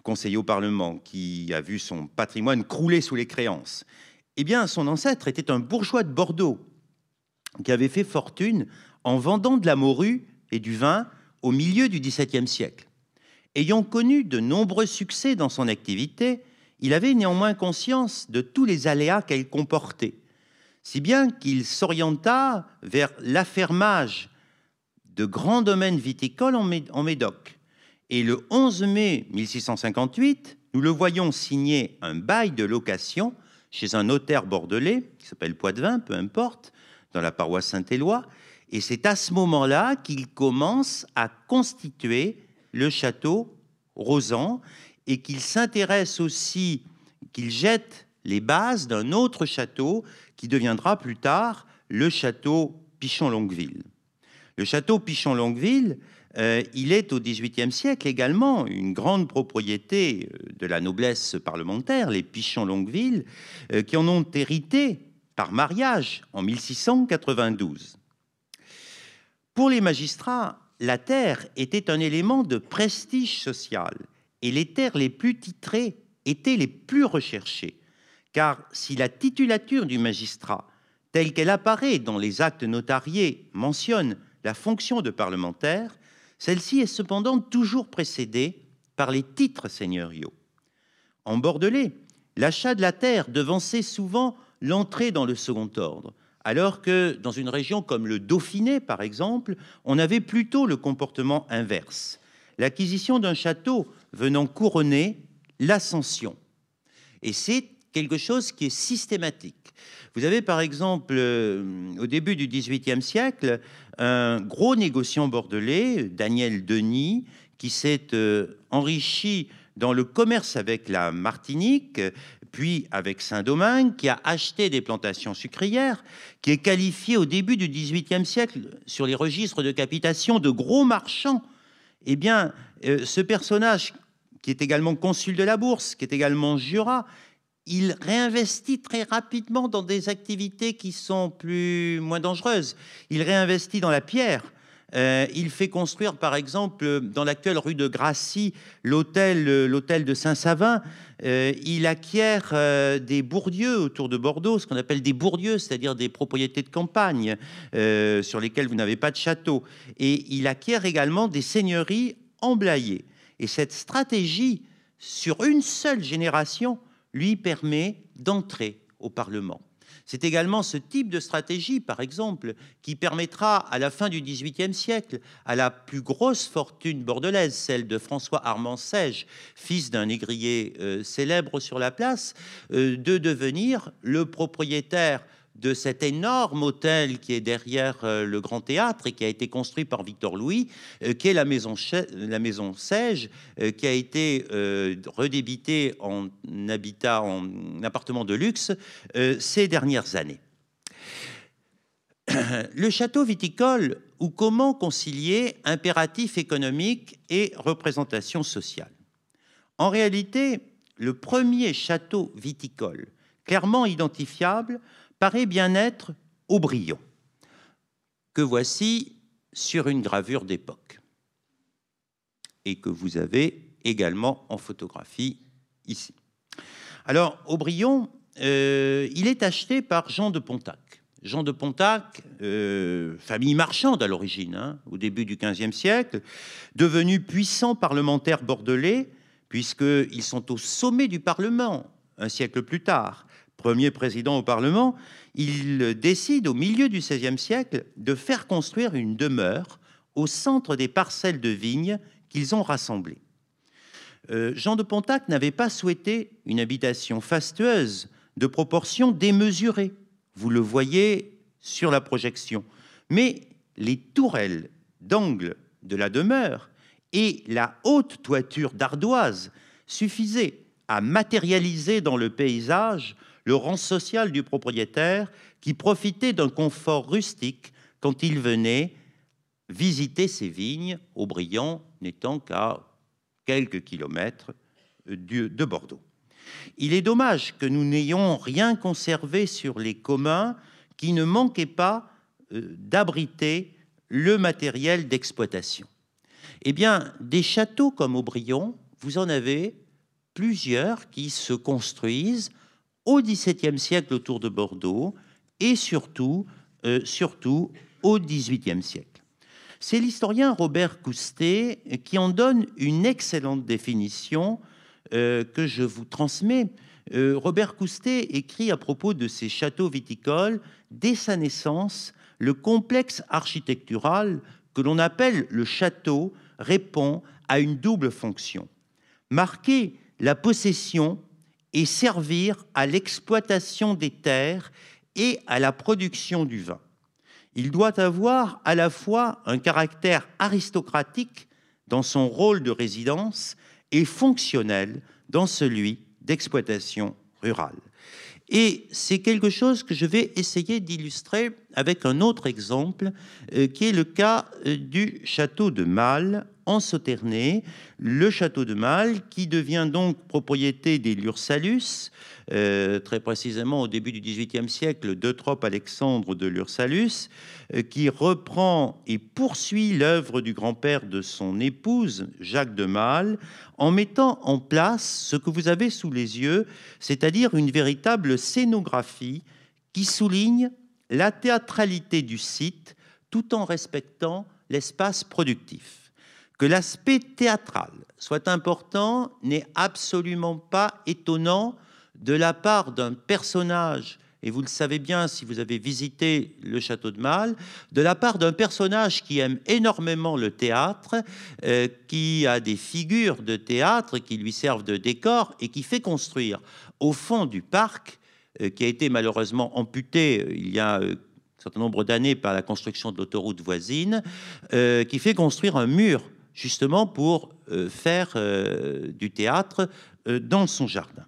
conseiller au Parlement, qui a vu son patrimoine crouler sous les créances, eh bien, son ancêtre était un bourgeois de Bordeaux qui avait fait fortune en vendant de la morue et du vin au milieu du XVIIe siècle. Ayant connu de nombreux succès dans son activité, il avait néanmoins conscience de tous les aléas qu'elle comportait si bien qu'il s'orienta vers l'affermage de grands domaines viticoles en Médoc. Et le 11 mai 1658, nous le voyons signer un bail de location chez un notaire bordelais, qui s'appelle Poitvin, peu importe, dans la paroisse Saint-Éloi. Et c'est à ce moment-là qu'il commence à constituer le château Rosan et qu'il s'intéresse aussi, qu'il jette les bases d'un autre château qui deviendra plus tard le château Pichon-Longueville. Le château Pichon-Longueville, euh, il est au XVIIIe siècle également une grande propriété euh, de la noblesse parlementaire, les Pichon-Longueville, euh, qui en ont hérité par mariage en 1692. Pour les magistrats, la terre était un élément de prestige social et les terres les plus titrées étaient les plus recherchées car si la titulature du magistrat, telle qu'elle apparaît dans les actes notariés, mentionne la fonction de parlementaire, celle-ci est cependant toujours précédée par les titres seigneuriaux. En Bordelais, l'achat de la terre devançait souvent l'entrée dans le second ordre, alors que dans une région comme le Dauphiné, par exemple, on avait plutôt le comportement inverse, l'acquisition d'un château venant couronner l'ascension. Et c'est quelque chose qui est systématique. Vous avez par exemple, euh, au début du XVIIIe siècle, un gros négociant bordelais, Daniel Denis, qui s'est euh, enrichi dans le commerce avec la Martinique, puis avec Saint-Domingue, qui a acheté des plantations sucrières, qui est qualifié au début du XVIIIe siècle sur les registres de capitation de gros marchands. Eh bien, euh, ce personnage, qui est également consul de la Bourse, qui est également Jura, il réinvestit très rapidement dans des activités qui sont plus moins dangereuses. Il réinvestit dans la pierre. Euh, il fait construire, par exemple, dans l'actuelle rue de Gracie, l'hôtel, l'hôtel de Saint-Savin. Euh, il acquiert euh, des bourdieux autour de Bordeaux, ce qu'on appelle des bourdieux, c'est-à-dire des propriétés de campagne sur lesquelles vous n'avez pas de château. Et il acquiert également des seigneuries emblayées. Et cette stratégie, sur une seule génération, lui permet d'entrer au Parlement. C'est également ce type de stratégie, par exemple, qui permettra à la fin du XVIIIe siècle à la plus grosse fortune bordelaise, celle de François Armand Sège, fils d'un négrier euh, célèbre sur la place, euh, de devenir le propriétaire de cet énorme hôtel qui est derrière euh, le Grand Théâtre et qui a été construit par Victor Louis, euh, qui est la maison, la Sège, euh, qui a été redébité en habitat, en appartement de luxe ces dernières années. le château viticole ou comment concilier impératif économique et représentation sociale? En réalité, le premier château viticole clairement identifiable paraît bien être Aubryon, que voici sur une gravure d'époque et que vous avez également en photographie ici. Alors, Aubryon, euh, il est acheté par Jean de Pontac. Jean de Pontac, euh, famille marchande à l'origine, hein, au début du XVe siècle, devenu puissant parlementaire bordelais, puisqu'ils sont au sommet du Parlement un siècle plus tard. Premier président au Parlement, il décide au milieu du XVIe siècle de faire construire une demeure au centre des parcelles de vignes qu'ils ont rassemblées. Euh, Jean de Pontac n'avait pas souhaité une habitation fastueuse de proportions démesurées. Vous le voyez sur la projection. Mais les tourelles d'angle de la demeure et la haute toiture d'ardoise suffisaient à matérialiser dans le paysage le rang social du propriétaire qui profitait d'un confort rustique quand il venait visiter ses vignes, Aubryon n'étant qu'à quelques kilomètres de Bordeaux. Il est dommage que nous n'ayons rien conservé sur les communs qui ne manquaient pas euh, d'abriter le matériel d'exploitation. Eh bien, des châteaux comme Aubryon, vous en avez plusieurs qui se construisent au XVIIe siècle autour de Bordeaux et surtout, euh, surtout au XVIIIe siècle. C'est l'historien Robert Coustet qui en donne une excellente définition euh, que je vous transmets. Euh, Robert Coustet écrit à propos de ces châteaux viticoles, dès sa naissance, le complexe architectural que l'on appelle le château répond à une double fonction. Marquer la possession et servir à l'exploitation des terres et à la production du vin il doit avoir à la fois un caractère aristocratique dans son rôle de résidence et fonctionnel dans celui d'exploitation rurale. Et c'est quelque chose que je vais essayer d'illustrer avec un autre exemple, euh, qui est le cas euh, du château de Mal en Sauternay, le château de Mal qui devient donc propriété des Lursalus, euh, très précisément au début du XVIIIe siècle, d'Eutrope Alexandre de Lursalus, qui reprend et poursuit l'œuvre du grand-père de son épouse, Jacques de Malle, en mettant en place ce que vous avez sous les yeux, c'est-à-dire une véritable scénographie qui souligne la théâtralité du site tout en respectant l'espace productif. Que l'aspect théâtral soit important n'est absolument pas étonnant de la part d'un personnage, et vous le savez bien si vous avez visité le château de Mal, de la part d'un personnage qui aime énormément le théâtre, euh, qui a des figures de théâtre qui lui servent de décor et qui fait construire au fond du parc, qui a été malheureusement amputé euh, il y a un certain nombre d'années par la construction de l'autoroute voisine, qui fait construire un mur justement pour faire du théâtre dans son jardin.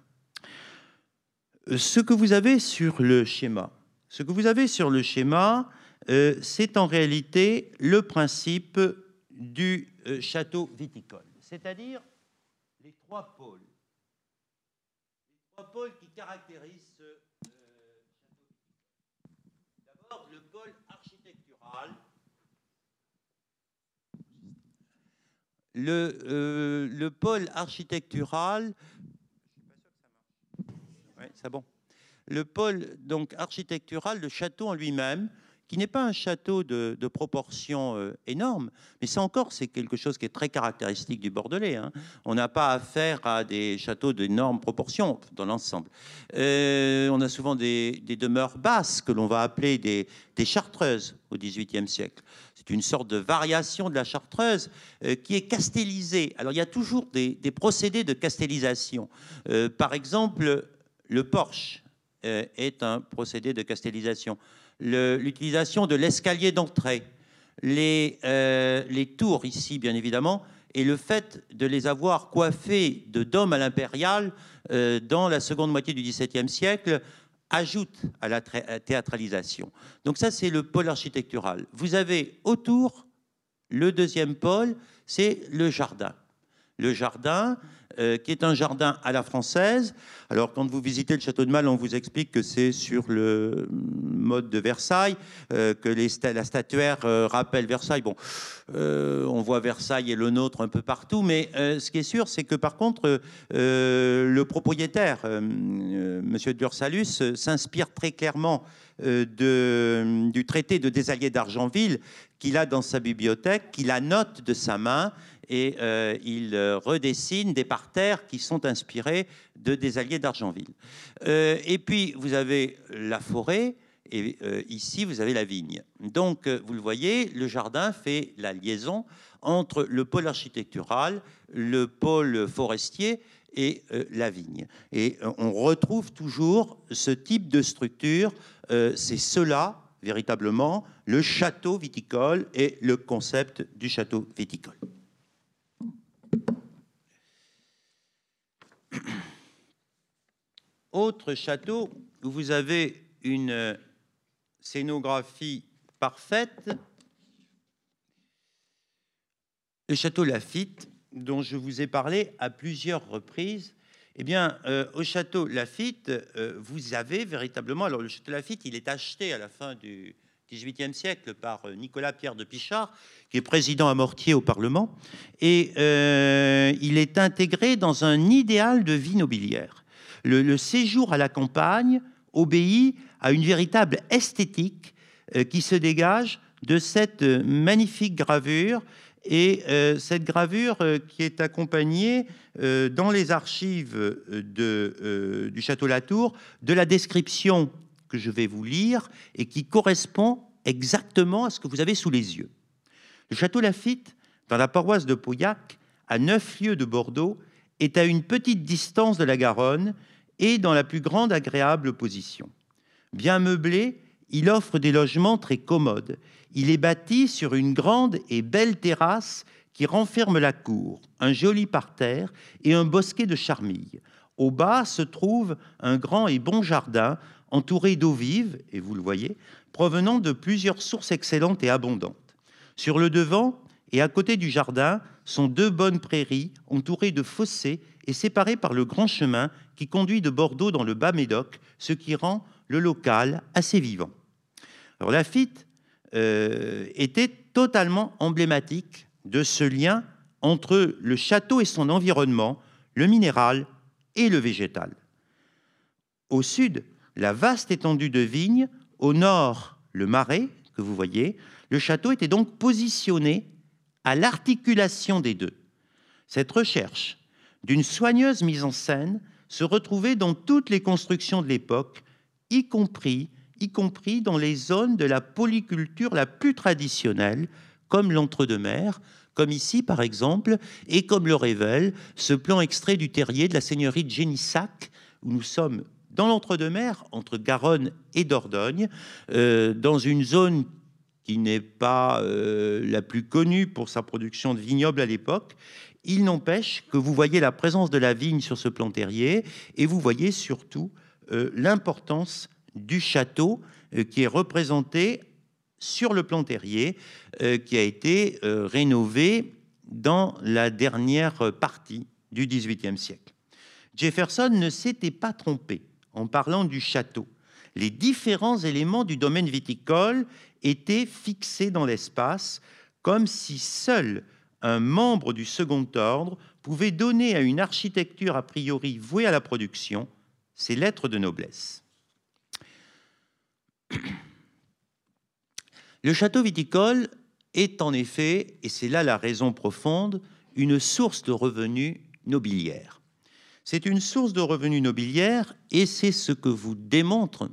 Euh, ce que vous avez sur le schéma, ce que vous avez sur le schéma, euh, c'est en réalité le principe du euh, château viticole, c'est-à-dire les trois pôles. Les trois pôles qui caractérisent ce château D'abord, le pôle architectural. Le, le pôle architectural c'est bon. Le pôle donc architectural, le château en lui-même, qui n'est pas un château de, de proportions euh, énormes, mais c'est encore c'est quelque chose qui est très caractéristique du Bordelais. Hein. On n'a pas affaire à des châteaux d'énormes proportions dans l'ensemble. Euh, on a souvent des, demeures basses que l'on va appeler des, chartreuses au XVIIIe siècle. C'est une sorte de variation de la chartreuse euh, qui est castellisée. Alors il y a toujours des, procédés de castellisation. par exemple, le porche euh, est un procédé de castellisation. L'utilisation de l'escalier d'entrée, les, euh, tours ici, bien évidemment, et le fait de les avoir coiffés de dômes à l'impérial euh, dans la seconde moitié du XVIIe siècle ajoute à la théâtralisation. Donc ça, c'est le pôle architectural. Vous avez autour, le deuxième pôle, c'est le jardin. Le jardin, euh, qui est un jardin à la française. Alors, quand vous visitez le château de Mal, on vous explique que c'est sur le mode de Versailles, euh, que les la statuaire euh, rappelle Versailles. Bon, on voit Versailles et le nôtre un peu partout, mais ce qui est sûr, c'est que par contre, le propriétaire, Monsieur Dursalus, s'inspire très clairement du traité de Désalliés d'Argenville qu'il a dans sa bibliothèque, qu'il note de sa main et euh, il euh, redessine des parterres qui sont inspirés de des alliés d'Argenville. Euh, et puis vous avez la forêt et ici vous avez la vigne. Donc vous le voyez, le jardin fait la liaison entre le pôle architectural, le pôle forestier et la vigne. Et on retrouve toujours ce type de structure. C'est cela véritablement le château viticole et le concept du château viticole. Autre château où vous avez une scénographie parfaite, le château Lafitte, dont je vous ai parlé à plusieurs reprises. Eh bien, euh, au château Lafitte, euh, vous avez véritablement. Alors, le château Lafitte, il est acheté à la fin du XVIIIe siècle par euh, Nicolas Pierre de Pichard, qui est président à Mortier au Parlement, et euh, il est intégré dans un idéal de vie nobiliaire. Le, séjour à la campagne obéit à une véritable esthétique euh, qui se dégage de cette magnifique gravure et cette gravure qui est accompagnée dans les archives du château Latour de la description que je vais vous lire et qui correspond exactement à ce que vous avez sous les yeux. Le château Lafitte, dans la paroisse de Pauillac, à neuf lieues de Bordeaux, est à une petite distance de la Garonne et dans la plus grande agréable position. Bien meublé, il offre des logements très commodes. Il est bâti sur une grande et belle terrasse qui renferme la cour, un joli parterre et un bosquet de charmilles. Au bas se trouve un grand et bon jardin entouré d'eau vive, et vous le voyez, provenant de plusieurs sources excellentes et abondantes. Sur le devant et à côté du jardin sont deux bonnes prairies entourées de fossés et séparées par le grand chemin qui conduit de Bordeaux dans le bas Médoc, ce qui rend le local assez vivant. Alors Lafitte euh, était totalement emblématique de ce lien entre le château et son environnement, le minéral et le végétal. Au sud, la vaste étendue de vignes, au nord le marais que vous voyez. Le château était donc positionné à l'articulation des deux. Cette recherche d'une soigneuse mise en scène se retrouvait dans toutes les constructions de l'époque, y compris, y compris dans les zones de la polyculture la plus traditionnelle, comme l'entre-deux-mers, comme ici par exemple, et comme le révèle ce plan extrait du terrier de la seigneurie de Génissac, où nous sommes dans l'entre-deux-mer, entre Garonne et Dordogne, euh, dans une zone qui n'est pas euh, la plus connue pour sa production de vignobles à l'époque. Il n'empêche que vous voyez la présence de la vigne sur ce plan terrier et vous voyez surtout euh, l'importance du château qui est représenté sur le plan terrier, qui a été rénové dans la dernière partie du XVIIIe siècle. Jefferson ne s'était pas trompé en parlant du château. Les différents éléments du domaine viticole étaient fixés dans l'espace comme si seul un membre du second ordre pouvait donner à une architecture a priori vouée à la production ses lettres de noblesse. Le château viticole est en effet, et c'est là la raison profonde, une source de revenus nobiliaires. C'est une source de revenus nobiliaires et c'est ce que vous démontre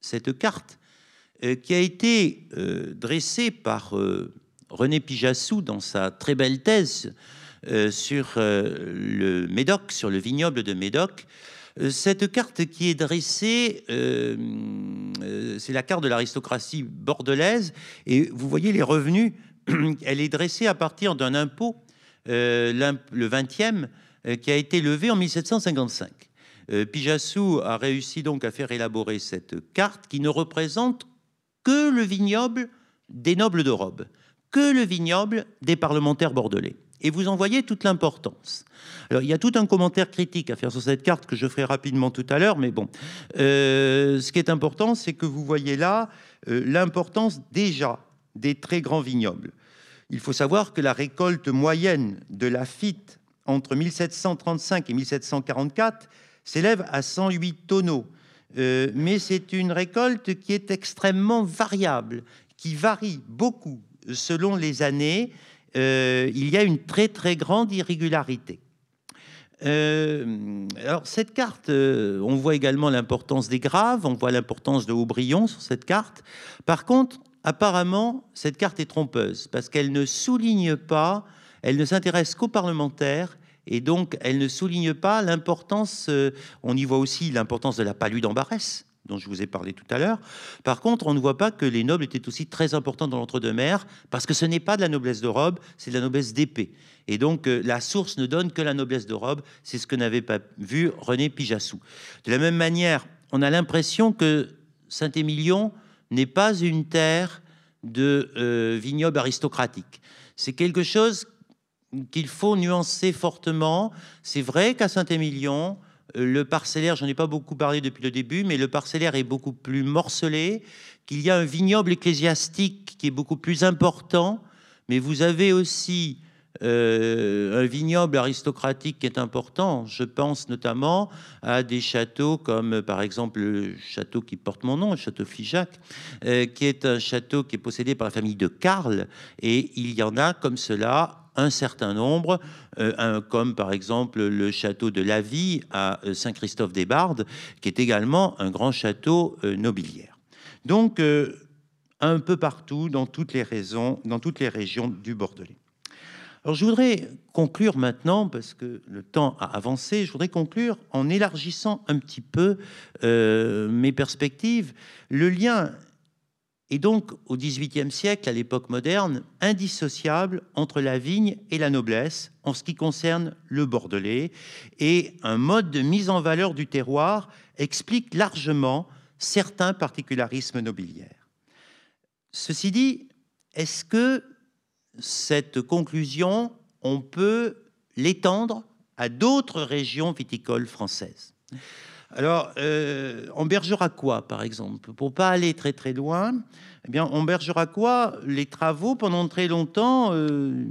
cette carte euh, qui a été euh, dressée par euh, René Pijassou dans sa très belle thèse sur le Médoc, sur le vignoble de Médoc. Cette carte qui est dressée, c'est la carte de l'aristocratie bordelaise, et vous voyez les revenus, elle est dressée à partir d'un impôt, le 20e, euh, qui a été levé en 1755. Pijassou a réussi donc à faire élaborer cette carte qui ne représente que le vignoble des nobles de robe, que le vignoble des parlementaires bordelais. Et vous en voyez toute l'importance. Alors, il y a tout un commentaire critique à faire sur cette carte que je ferai rapidement tout à l'heure, mais bon. Euh, ce qui est important, c'est que vous voyez là euh, l'importance déjà des très grands vignobles. Il faut savoir que la récolte moyenne de la Lafitte entre 1735 et 1744 s'élève à 108 tonneaux. Euh, mais c'est une récolte qui est extrêmement variable, qui varie beaucoup selon les années. Euh, il y a une très très grande irrégularité. Euh, alors cette carte, on voit également l'importance des graves, on voit l'importance de Aubryon sur cette carte. Par contre, apparemment, cette carte est trompeuse parce qu'elle ne souligne pas, elle ne s'intéresse qu'aux parlementaires et donc elle ne souligne pas l'importance, euh, on y voit aussi l'importance de la palude en Barès, dont je vous ai parlé tout à l'heure. Par contre, on ne voit pas que les nobles étaient aussi très importants dans l'entre-deux-mers, parce que ce n'est pas de la noblesse de robe, c'est de la noblesse d'épée. Et donc, euh, la source ne donne que la noblesse de robe, c'est ce que n'avait pas vu René Pijassou. De la même manière, on a l'impression que Saint-Émilion n'est pas une terre de euh, vignobles aristocratiques. C'est quelque chose qu'il faut nuancer fortement. C'est vrai qu'à Saint-Émilion, euh, le parcellaire, j'en ai pas beaucoup parlé depuis le début, mais le parcellaire est beaucoup plus morcelé, qu'il y a un vignoble ecclésiastique qui est beaucoup plus important, mais vous avez aussi euh, un vignoble aristocratique qui est important. Je pense notamment à des châteaux comme par exemple le château qui porte mon nom, le château Figeac, euh, qui est un château qui est possédé par la famille de Karl, et il y en a comme cela un certain nombre, euh, comme par exemple le château de la Vie à euh, Saint-Christophe-des-Bardes, qui est également un grand château euh, nobiliaire. Donc, un peu partout, dans toutes les, raisons, dans toutes les régions du Bordelais. Alors, je voudrais conclure maintenant, parce que le temps a avancé, je voudrais conclure en élargissant un petit peu mes perspectives. Le lien et donc au XVIIIe siècle, à l'époque moderne, indissociable entre la vigne et la noblesse en ce qui concerne le Bordelais, et un mode de mise en valeur du terroir explique largement certains particularismes nobiliaires. Ceci dit, est-ce que cette conclusion, on peut l'étendre à d'autres régions viticoles françaises? Alors, euh, en Bergeracois, par exemple, pour pas aller très très loin, eh bien, en Bergeracois, les travaux pendant très longtemps, euh,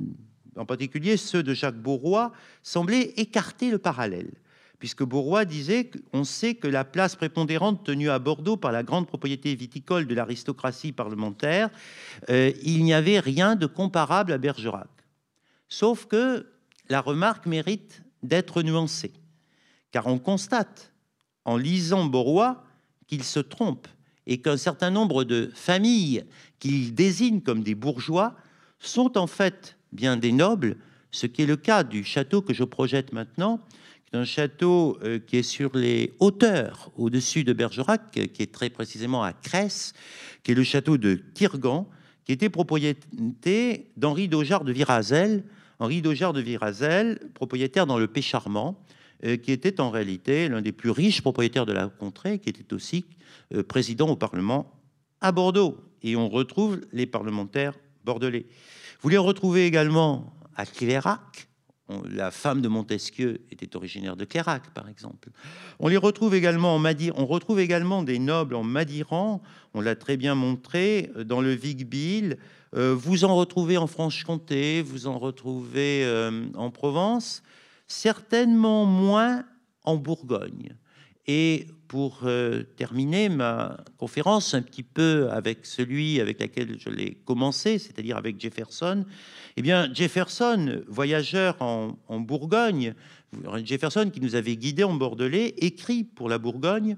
en particulier ceux de Jacques Beauroy, semblaient écarter le parallèle, puisque Beauroy disait qu'on sait que la place prépondérante tenue à Bordeaux par la grande propriété viticole de l'aristocratie parlementaire, euh, il n'y avait rien de comparable à Bergerac. Sauf que la remarque mérite d'être nuancée, car on constate en lisant Borois qu'il se trompe et qu'un certain nombre de familles qu'il désigne comme des bourgeois sont en fait bien des nobles, ce qui est le cas du château que je projette maintenant, un château euh, qui est sur les hauteurs au-dessus de Bergerac, qui est très précisément à Cresse, qui est le château de Tirgan, qui était propriété d'Henri Daugeard de Virazel, Henri Daugeard de Virazel, propriétaire dans le Pécharmant, euh, qui était en réalité l'un des plus riches propriétaires de la contrée, qui était aussi euh, président au Parlement à Bordeaux. Et on retrouve les parlementaires bordelais. Vous les retrouvez également à Clérac. La femme de Montesquieu était originaire de Clérac, par exemple. On les retrouve également en Madiran. On retrouve également des nobles en Madiran. On l'a très bien montré euh, dans le Vic-Bilh. Vous en retrouvez en Franche-Comté. Vous en retrouvez en Provence certainement moins en Bourgogne. Et pour euh, terminer ma conférence un petit peu avec celui avec lequel je l'ai commencé, c'est-à-dire avec Jefferson, eh bien Jefferson, voyageur en, en, Bourgogne, Jefferson qui nous avait guidés en Bordelais, écrit pour la Bourgogne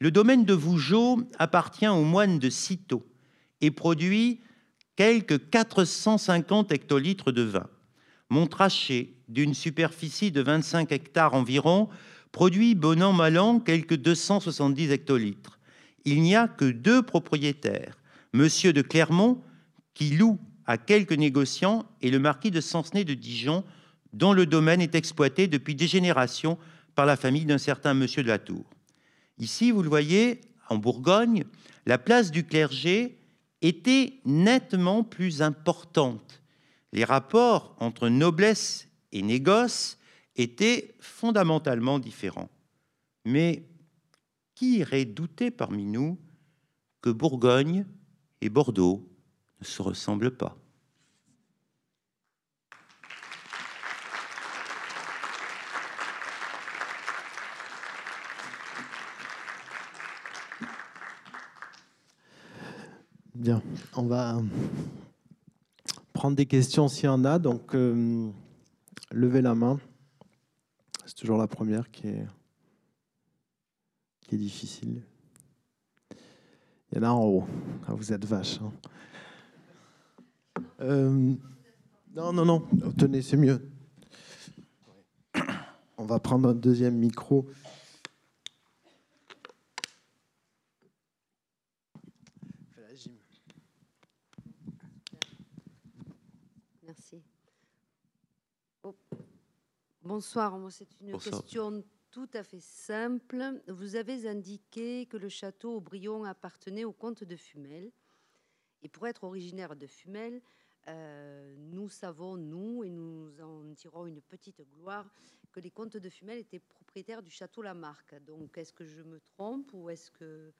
Le domaine de Vougeot appartient aux moines de Cîteaux et produit quelques 450 hectolitres de vin. Montrachet, d'une superficie de 25 hectares environ, produit bon an mal an quelques 270 hectolitres. Il n'y a que deux propriétaires, Monsieur de Clermont, qui loue à quelques négociants, et le marquis de Sancenay de Dijon, dont le domaine est exploité depuis des générations par la famille d'un certain monsieur de la Tour. Ici, vous le voyez, en Bourgogne, la place du clergé était nettement plus importante. Les rapports entre noblesse et négoce étaient fondamentalement différents. Mais qui irait douter parmi nous que Bourgogne et Bordeaux ne se ressemblent pas? Bien, on va prendre des questions s'il y en a. Donc, euh, levez la main. C'est toujours la première qui est, difficile. Il y en a en haut. Ah, vous êtes vache. Hein. Euh, non, non, non. Tenez, c'est mieux. On va prendre un deuxième micro. Bonsoir, c'est une question tout à fait simple. Vous avez indiqué que le château Aubryon appartenait au comte de Fumel. Et pour être originaire de Fumel, euh, nous savons, nous, et nous en tirons une petite gloire, que les comtes de Fumel étaient propriétaires du château Lamarque. Donc est-ce que je me trompe ou est-ce que...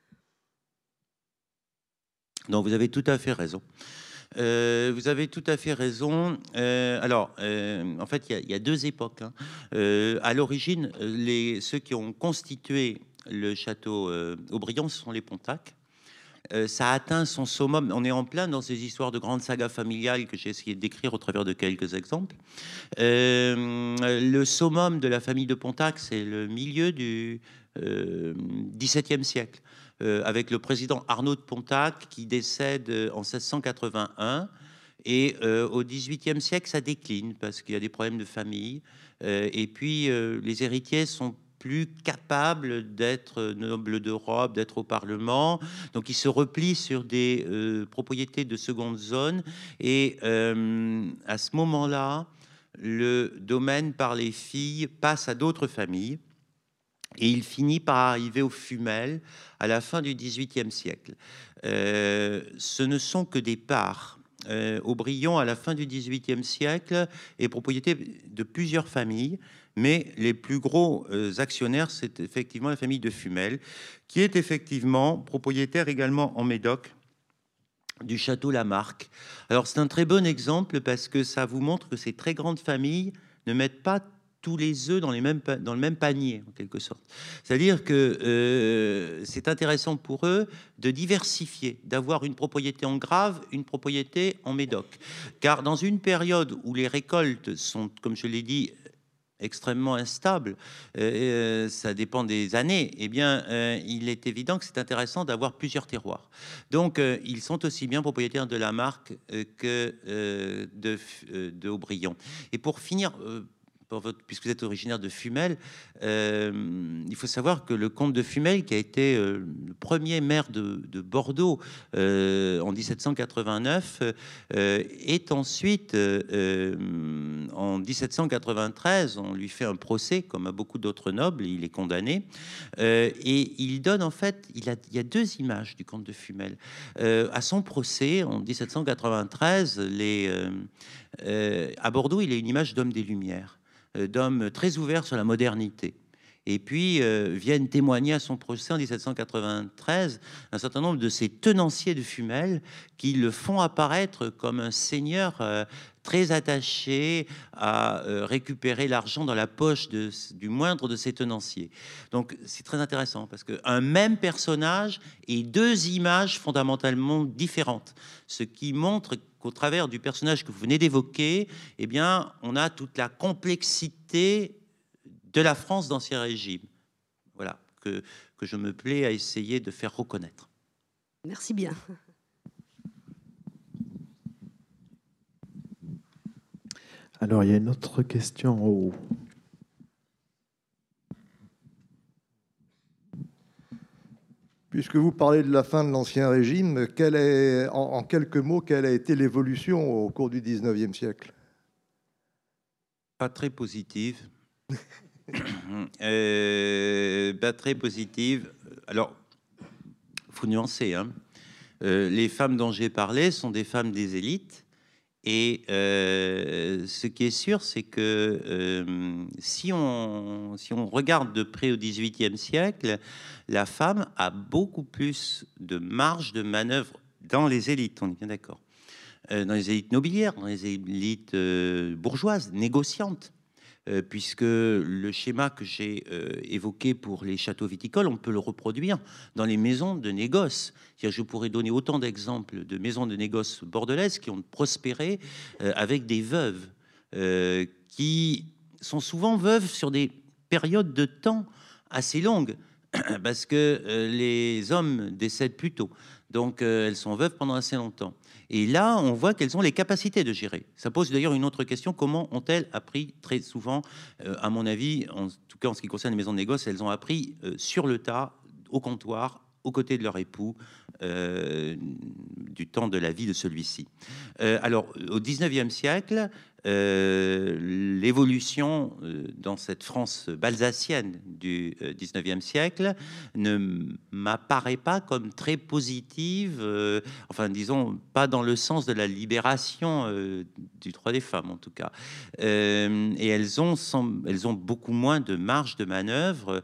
Non, vous avez tout à fait raison. Euh, vous avez tout à fait raison. Euh, alors, euh, en fait, il y, a deux époques. Hein. à l'origine, ceux qui ont constitué le château Aubryon, ce sont les Pontac. ça a atteint son summum. On est en plein dans ces histoires de grandes sagas familiales que j'ai essayé de décrire au travers de quelques exemples. le summum de la famille de Pontac, c'est le milieu du XVIIe siècle. Euh, avec le président Arnaud de Pontac qui décède euh, en 1681. Et euh, au XVIIIe siècle, ça décline parce qu'il y a des problèmes de famille. et puis, les héritiers sont plus capables d'être nobles d'Europe, d'être au Parlement. Donc, ils se replient sur des propriétés de seconde zone. Et à ce moment-là, le domaine par les filles passe à d'autres familles et il finit par arriver aux Fumel à la fin du XVIIIe siècle. Euh, ce ne sont que des parts. Euh, Aubryon, à la fin du XVIIIe siècle, est propriété de plusieurs familles, mais les plus gros euh, actionnaires, c'est effectivement la famille de Fumel, qui est effectivement propriétaire également en Médoc du château Lamarque. Alors c'est un très bon exemple parce que ça vous montre que ces très grandes familles ne mettent pas tous les œufs dans, les mêmes, dans le même panier, en quelque sorte. C'est-à-dire que euh, c'est intéressant pour eux de diversifier, d'avoir une propriété en grave, une propriété en médoc. Car dans une période où les récoltes sont, comme je l'ai dit, extrêmement instables, euh, ça dépend des années, eh bien, euh, il est évident que c'est intéressant d'avoir plusieurs terroirs. Donc, ils sont aussi bien propriétaires de la marque que de, de Aubryon. Et pour finir, puisque vous êtes originaire de Fumel, euh, il faut savoir que le comte de Fumel, qui a été euh, le premier maire de, Bordeaux euh, en 1789, est ensuite, en 1793, on lui fait un procès, comme à beaucoup d'autres nobles, il est condamné, et il donne en fait, il, a, y a deux images du comte de Fumel. à son procès, en 1793, les, à Bordeaux, il a une image d'homme des Lumières. Euh, d'hommes très ouverts sur la modernité. Et puis euh, viennent témoigner à son procès en 1793 un certain nombre de ces tenanciers de Fumel qui le font apparaître comme un seigneur euh, très attaché à récupérer l'argent dans la poche de, du moindre de ses tenanciers. Donc c'est très intéressant parce qu'un même personnage et deux images fondamentalement différentes, ce qui montre qu'au travers du personnage que vous venez d'évoquer, eh bien, on a toute la complexité de la France d'Ancien Régime. Voilà, que, que je me plais à essayer de faire reconnaître. Merci bien. Alors, il y a une autre question en haut. Puisque vous parlez de la fin de l'Ancien Régime, en, quelques mots, quelle a été l'évolution au cours du 19e siècle? Pas très positive. euh, bah, Très positive. Alors, faut nuancer. Hein. Euh, les femmes dont j'ai parlé sont des femmes des élites. Et euh, ce qui est sûr, c'est que euh, si, on, si on regarde de près au XVIIIe siècle, la femme a beaucoup plus de marge de manœuvre dans les élites, on est bien d'accord. dans les élites nobiliaires, dans les élites bourgeoises, négociantes. Euh, puisque le schéma que j'ai euh, évoqué pour les châteaux viticoles, on peut le reproduire dans les maisons de négoce. Je pourrais donner autant d'exemples de maisons de négoce bordelaises qui ont prospéré euh, avec des veuves, qui sont souvent veuves sur des périodes de temps assez longues, parce que les hommes décèdent plus tôt. Donc elles sont veuves pendant assez longtemps. Et là, on voit qu'elles ont les capacités de gérer. Ça pose d'ailleurs une autre question comment ont-elles appris très souvent, euh, à mon avis, en tout cas en ce qui concerne les maisons de négoce, elles ont appris euh, sur le tas, au comptoir, aux côtés de leur époux, euh, du temps de la vie de celui-ci. alors, au 19e siècle, l'évolution euh, dans cette France balsacienne du 19e euh, siècle ne m'apparaît pas comme très positive, enfin disons pas dans le sens de la libération du droit des femmes en tout cas. et elles ont beaucoup moins de marge de manœuvre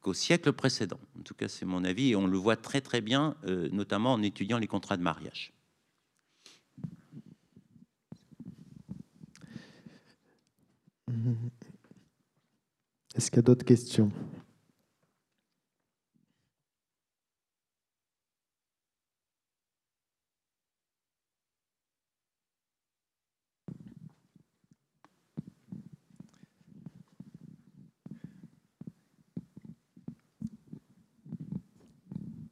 qu'au siècle précédent. En tout cas, c'est mon avis et on le voit très très bien, notamment en étudiant les contrats de mariage. Est-ce qu'il y a d'autres questions?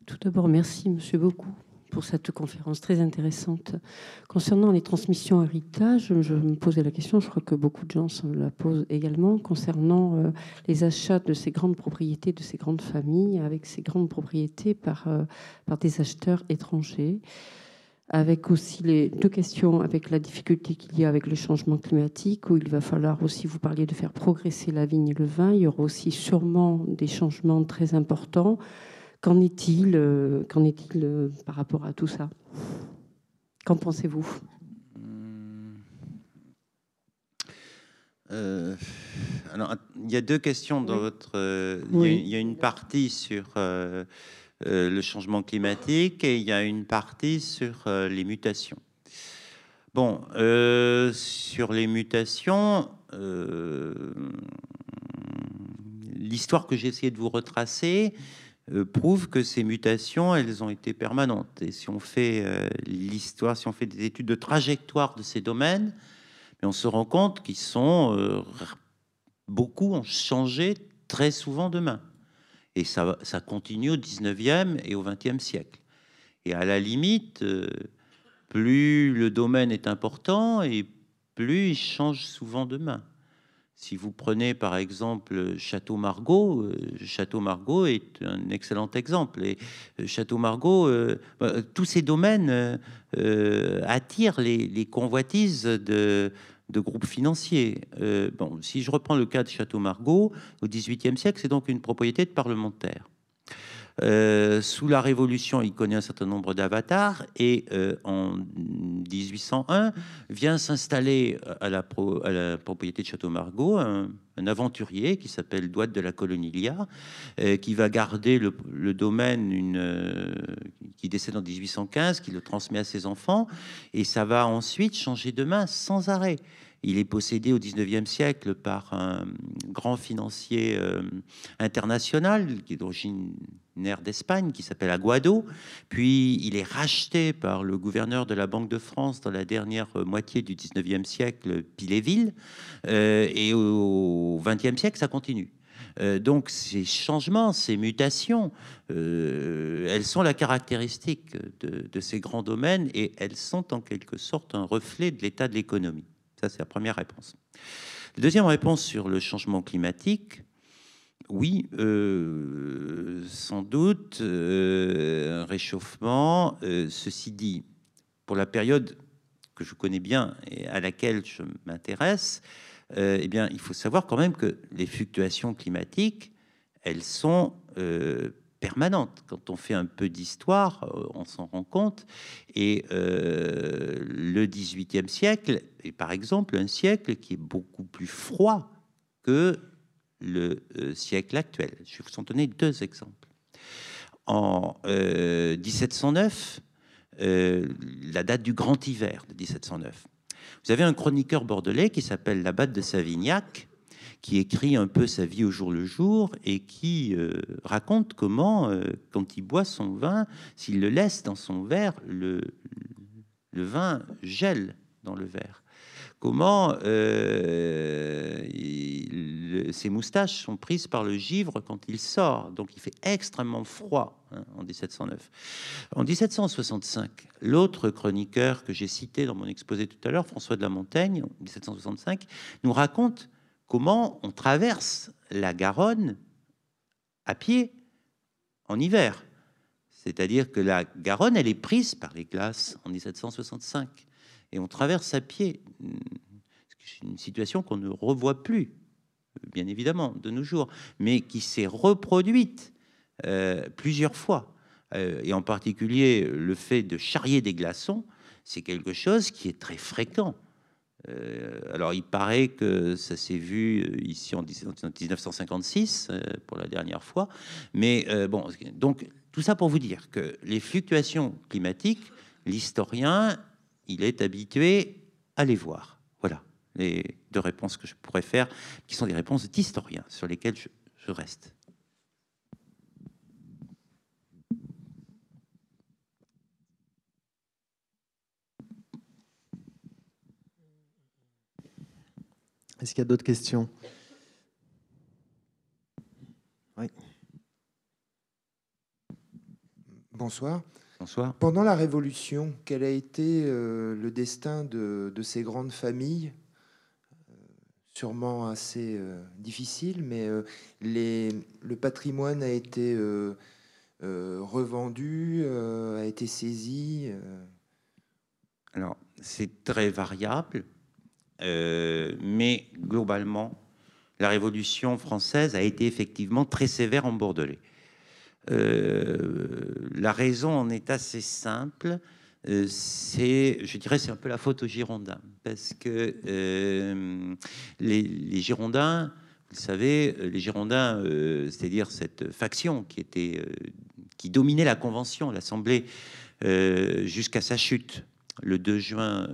Tout d'abord, merci, monsieur, beaucoup pour cette conférence très intéressante. Concernant les transmissions héritage, je me posais la question, je crois que beaucoup de gens se la posent également, concernant euh, les achats de ces grandes propriétés, de ces grandes familles, avec ces grandes propriétés par, euh, par des acheteurs étrangers avec aussi les deux questions avec la difficulté qu'il y a avec le changement climatique, où il va falloir aussi, vous parliez de faire progresser la vigne et le vin, il y aura aussi sûrement des changements très importants Qu'en est-il euh, Qu'en est-il euh, par rapport à tout ça? Qu'en pensez-vous? Euh, alors, il y a deux questions dans votre. il, y a, une partie sur le changement climatique et il y a une partie sur les mutations. Bon, sur les mutations, l'histoire que j'ai essayé de vous retracer, prouve que ces mutations, elles ont été permanentes. Et si on fait euh, l'histoire, si on fait des études de trajectoire de ces domaines, on se rend compte qu'ils sont euh, beaucoup ont changé très souvent de main. Et ça, ça continue au 19e et au 20e siècle. Et à la limite, plus le domaine est important et plus il change souvent de main. Si vous prenez par exemple Château Margaux, euh, Château Margaux est un excellent exemple. Et euh, Château Margaux, euh, bah, tous ces domaines attirent les, convoitises de, groupes financiers. bon, si je reprends le cas de Château Margaux, au XVIIIe siècle, c'est donc une propriété de parlementaire. Euh, sous la Révolution, il connaît un certain nombre d'avatars et euh, en 1801 vient s'installer à la, propriété de Château Margaux un, aventurier qui s'appelle Douat de la Colonilia, euh, qui va garder le, domaine, qui décède en 1815, qui le transmet à ses enfants et ça va ensuite changer de main sans arrêt. Il est possédé au 19e siècle par un grand financier international qui est d'origine d'Espagne, qui s'appelle Aguado. Puis il est racheté par le gouverneur de la Banque de France dans la dernière moitié du 19e siècle, Piléville. Euh, et au 20e siècle, ça continue. Euh, donc ces changements, ces mutations, elles sont la caractéristique de, ces grands domaines et elles sont en quelque sorte un reflet de l'état de l'économie. Ça, c'est la première réponse. Deuxième réponse sur le changement climatique, oui, euh, sans doute, euh, un réchauffement. Euh, ceci dit, pour la période que je connais bien et à laquelle je m'intéresse, eh bien, il faut savoir quand même que les fluctuations climatiques, elles sont permanente. Quand on fait un peu d'histoire, on s'en rend compte. Et le XVIIIe siècle est par exemple un siècle qui est beaucoup plus froid que le euh, siècle actuel. Je vais vous en donner deux exemples. En 1709, la date du grand hiver de 1709, vous avez un chroniqueur bordelais qui s'appelle l'abbate de Savignac, qui écrit un peu sa vie au jour le jour et qui euh, raconte comment, euh, quand il boit son vin, s'il le laisse dans son verre, le vin gèle dans le verre. Comment euh, ses moustaches sont prises par le givre quand il sort. Donc il fait extrêmement froid hein, en 1709. En 1765, l'autre chroniqueur que j'ai cité dans mon exposé tout à l'heure, François de la Montaigne, en 1765, nous raconte comment on traverse la Garonne à pied en hiver. C'est-à-dire que la Garonne, elle est prise par les glaces en 1765 et on traverse à pied. C'est une situation qu'on ne revoit plus, bien évidemment, de nos jours, mais qui s'est reproduite euh, plusieurs fois. Euh, et en particulier, le fait de charrier des glaçons, c'est quelque chose qui est très fréquent. Euh, alors, il paraît que ça s'est vu euh, ici en 1956 euh, pour la dernière fois. Mais bon, donc tout ça pour vous dire que les fluctuations climatiques, l'historien, il est habitué à les voir. Voilà les deux réponses que je pourrais faire, qui sont des réponses d'historien sur lesquelles je reste. Est-ce qu'il y a d'autres questions? Oui. Bonsoir. Bonsoir. Pendant la Révolution, quel a été euh, le destin de, ces grandes familles? Euh, Sûrement assez euh, difficile, mais les, le patrimoine a été revendu, a été saisi. Alors, c'est très variable. Mais globalement, la Révolution française a été effectivement très sévère en Bordelais. Euh, la raison en est assez simple. Euh, c'est, je dirais, c'est un peu la faute aux Girondins, parce que les, Girondins, vous savez, les Girondins, c'est-à-dire cette faction qui était, qui dominait la Convention, l'Assemblée, jusqu'à sa chute le 2 juin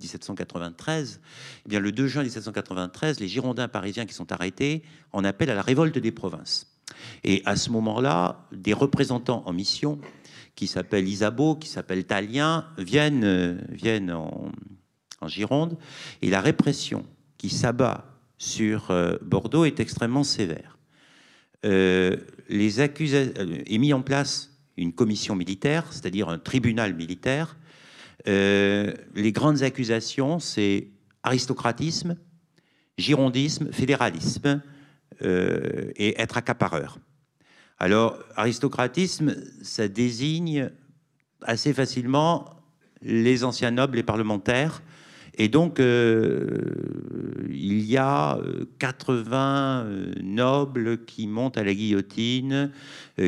1793, eh bien le 2 juin 1793, les Girondins parisiens qui sont arrêtés en appellent à la révolte des provinces. Et à ce moment-là, des représentants en mission, qui s'appellent Isabeau, qui s'appellent Talien, viennent, euh, viennent en, Gironde, et la répression qui s'abat sur euh, Bordeaux est extrêmement sévère. Euh, les accusations est mis en place une commission militaire, c'est-à-dire un tribunal militaire, euh, les grandes accusations, c'est aristocratisme, girondisme, fédéralisme euh, et être accapareur. Alors, aristocratisme, ça désigne assez facilement les anciens nobles et parlementaires et donc, euh, il y a 80 euh, nobles qui montent à la guillotine,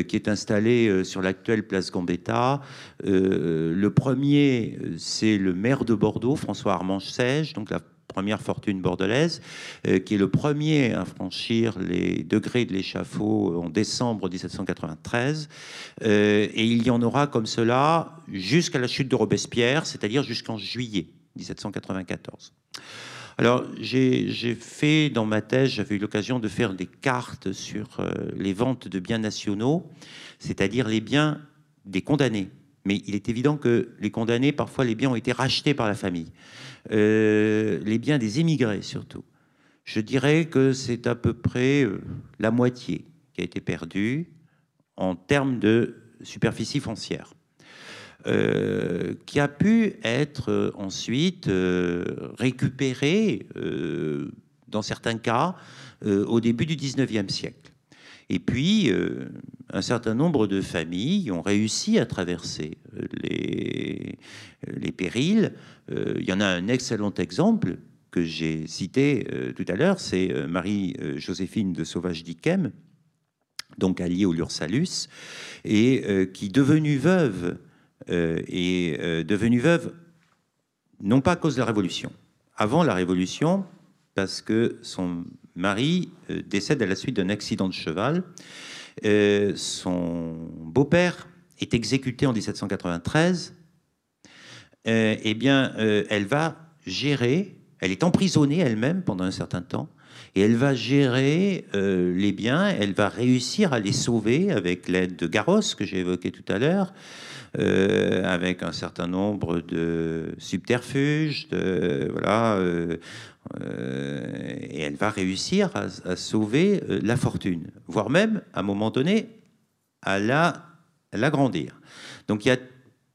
qui est installée sur l'actuelle place Gambetta. le premier, c'est le maire de Bordeaux, François Armange-Sège, donc la première fortune bordelaise, qui est le premier à franchir les degrés de l'échafaud en décembre 1793. et il y en aura comme cela jusqu'à la chute de Robespierre, c'est-à-dire jusqu'en juillet 1794. Alors, j'ai fait dans ma thèse, j'avais eu l'occasion de faire des cartes sur euh, les ventes de biens nationaux, c'est-à-dire les biens des condamnés. Mais il est évident que les condamnés, parfois, les biens ont été rachetés par la famille. Euh, les biens des émigrés, surtout. Je dirais que c'est à peu près euh, la moitié qui a été perdue en termes de superficie foncière. Euh, qui a pu être ensuite euh, récupéré, dans certains cas, au début du 19e siècle. Et puis, un certain nombre de familles ont réussi à traverser les, les périls. il y en a un excellent exemple que j'ai cité tout à l'heure, c'est Marie-Joséphine de Sauvage-Dickem, donc alliée au Lursalus, et qui, devenue veuve, est devenue veuve non pas à cause de la Révolution, avant la Révolution, parce que son mari euh, décède à la suite d'un accident de cheval. Euh, son beau-père est exécuté en 1793. Euh, eh bien, elle va gérer, elle est emprisonnée elle-même pendant un certain temps, et elle va gérer les biens, elle va réussir à les sauver avec l'aide de Garros, que j'ai évoqué tout à l'heure. Euh, avec un certain nombre de subterfuges, voilà, euh, euh, et elle va réussir à, sauver la fortune, voire même, à un moment donné, à l'agrandir. Donc il y a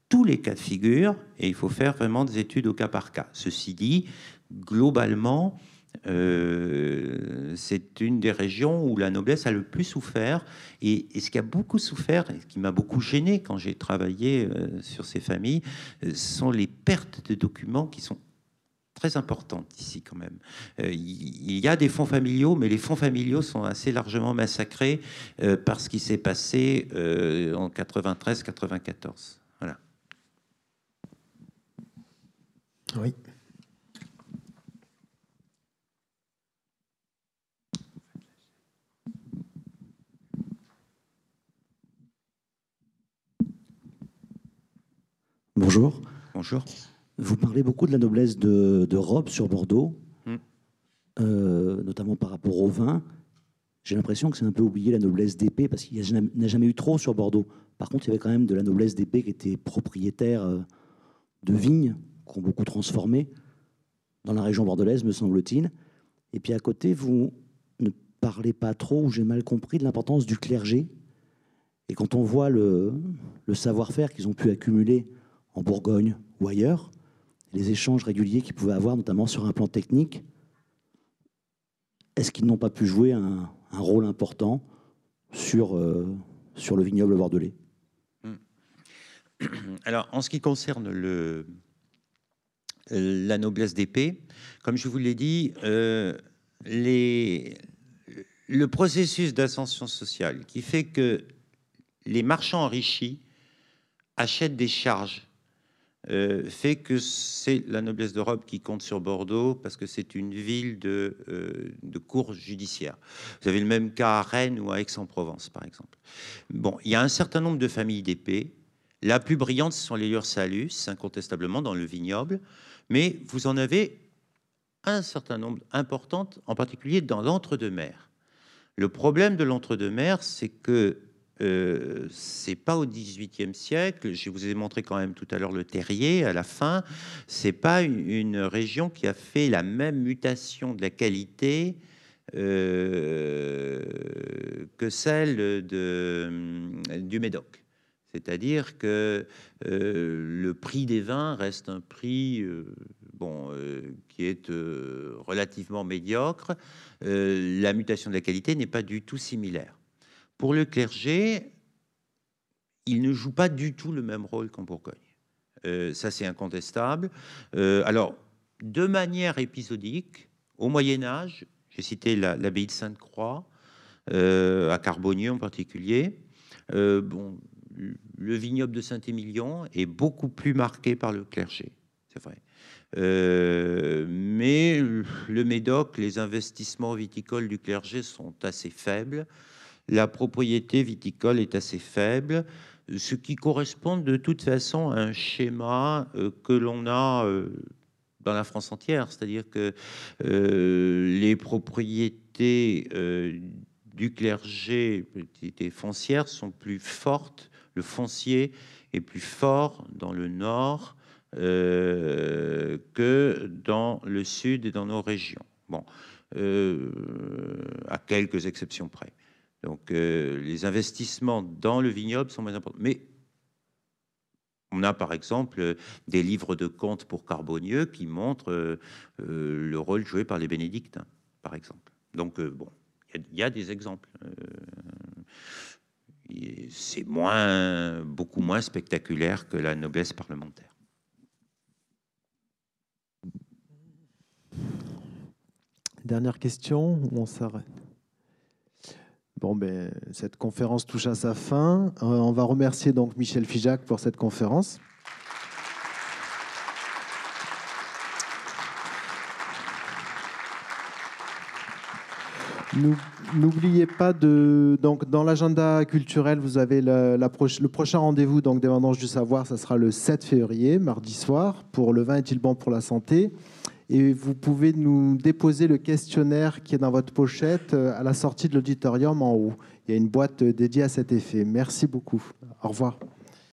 tous les cas de figure, et il faut faire vraiment des études au cas par cas. Ceci dit, globalement, euh, c'est une des régions où la noblesse a le plus souffert. Et, ce qui a beaucoup souffert, et ce qui m'a beaucoup gêné quand j'ai travaillé euh, sur ces familles, euh, sont les pertes de documents qui sont très importantes ici quand même. il y a des fonds familiaux, mais les fonds familiaux sont assez largement massacrés par ce qui s'est passé en 93-94. Voilà. Oui. Bonjour. Bonjour. Vous parlez beaucoup de la noblesse de, de sur Bordeaux, hmm. euh, notamment par rapport au vin. J'ai l'impression que c'est un peu oublié la noblesse d'épée, parce qu'il n'y a jamais eu trop sur Bordeaux. Par contre, il y avait quand même de la noblesse d'épée qui était propriétaire euh, de vignes, qui ont beaucoup transformé dans la région bordelaise, me semble-t-il. Et puis à côté, vous ne parlez pas trop, ou j'ai mal compris, de l'importance du clergé. Et quand on voit le, le savoir-faire qu'ils ont pu accumuler en Bourgogne ou ailleurs, les échanges réguliers qu'ils pouvaient avoir, notamment sur un plan technique, est-ce qu'ils n'ont pas pu jouer un, rôle important sur, euh, sur le vignoble bordelais? Hmm. Alors, en ce qui concerne la noblesse d'épée, comme je vous l'ai dit, euh, le processus d'ascension sociale qui fait que les marchands enrichis achètent des charges fait que c'est la noblesse d'Europe qui compte sur Bordeaux parce que c'est une ville de, euh, de cour judiciaire. Vous avez le même cas à Rennes ou à Aix-en-Provence, par exemple. Bon, il y a un certain nombre de familles d'épées. La plus brillante, ce sont les Ursalus, incontestablement, dans le vignoble. Mais vous en avez un certain nombre important, en particulier dans l'entre-deux-mers. Le problème de l'entre-deux-mers, c'est que euh, c'est pas au XVIIIe siècle. Je vous ai montré quand même tout à l'heure le Terrier à la fin. C'est pas une, région qui a fait la même mutation de la qualité euh, que celle du Médoc. C'est-à-dire que euh, le prix des vins reste un prix bon, qui est relativement médiocre. la mutation de la qualité n'est pas du tout similaire. Pour le clergé, il ne joue pas du tout le même rôle qu'en Bourgogne. Euh, ça, c'est incontestable. Euh, alors, de manière épisodique, au Moyen Âge, j'ai cité l'abbaye de Sainte-Croix, euh, à Carbonieux en particulier. le vignoble de Saint-Émilion est beaucoup plus marqué par le clergé, c'est vrai. mais le Médoc, les investissements viticoles du clergé sont assez faibles la propriété viticole est assez faible, ce qui correspond de toute façon à un schéma euh, que l'on a euh, dans la France entière, c'est-à-dire que euh, les propriétés du clergé, propriétés foncières, sont plus fortes, le foncier est plus fort dans le nord que dans le sud et dans nos régions. À quelques exceptions près. Donc euh, les investissements dans le vignoble sont moins importants. Mais on a par exemple des livres de contes pour Carbonieux qui montrent euh, euh, le rôle joué par les bénédictins, par exemple. Donc bon, il y, a des exemples. C'est beaucoup moins spectaculaire que la noblesse parlementaire. Dernière question, on s'arrête? Bon, ben, cette conférence touche à sa fin. Euh, on va remercier donc Michel Fijac pour cette conférence. N'oubliez pas de donc dans l'agenda culturel, vous avez le prochain rendez-vous donc des vendanges du savoir, ça sera le 7 février, mardi soir, pour le vin est-il bon pour la santé? Et vous pouvez nous déposer le questionnaire qui est dans votre pochette euh, à la sortie de l'auditorium en haut. Il y a une boîte dédiée à cet effet. Merci beaucoup. Au revoir.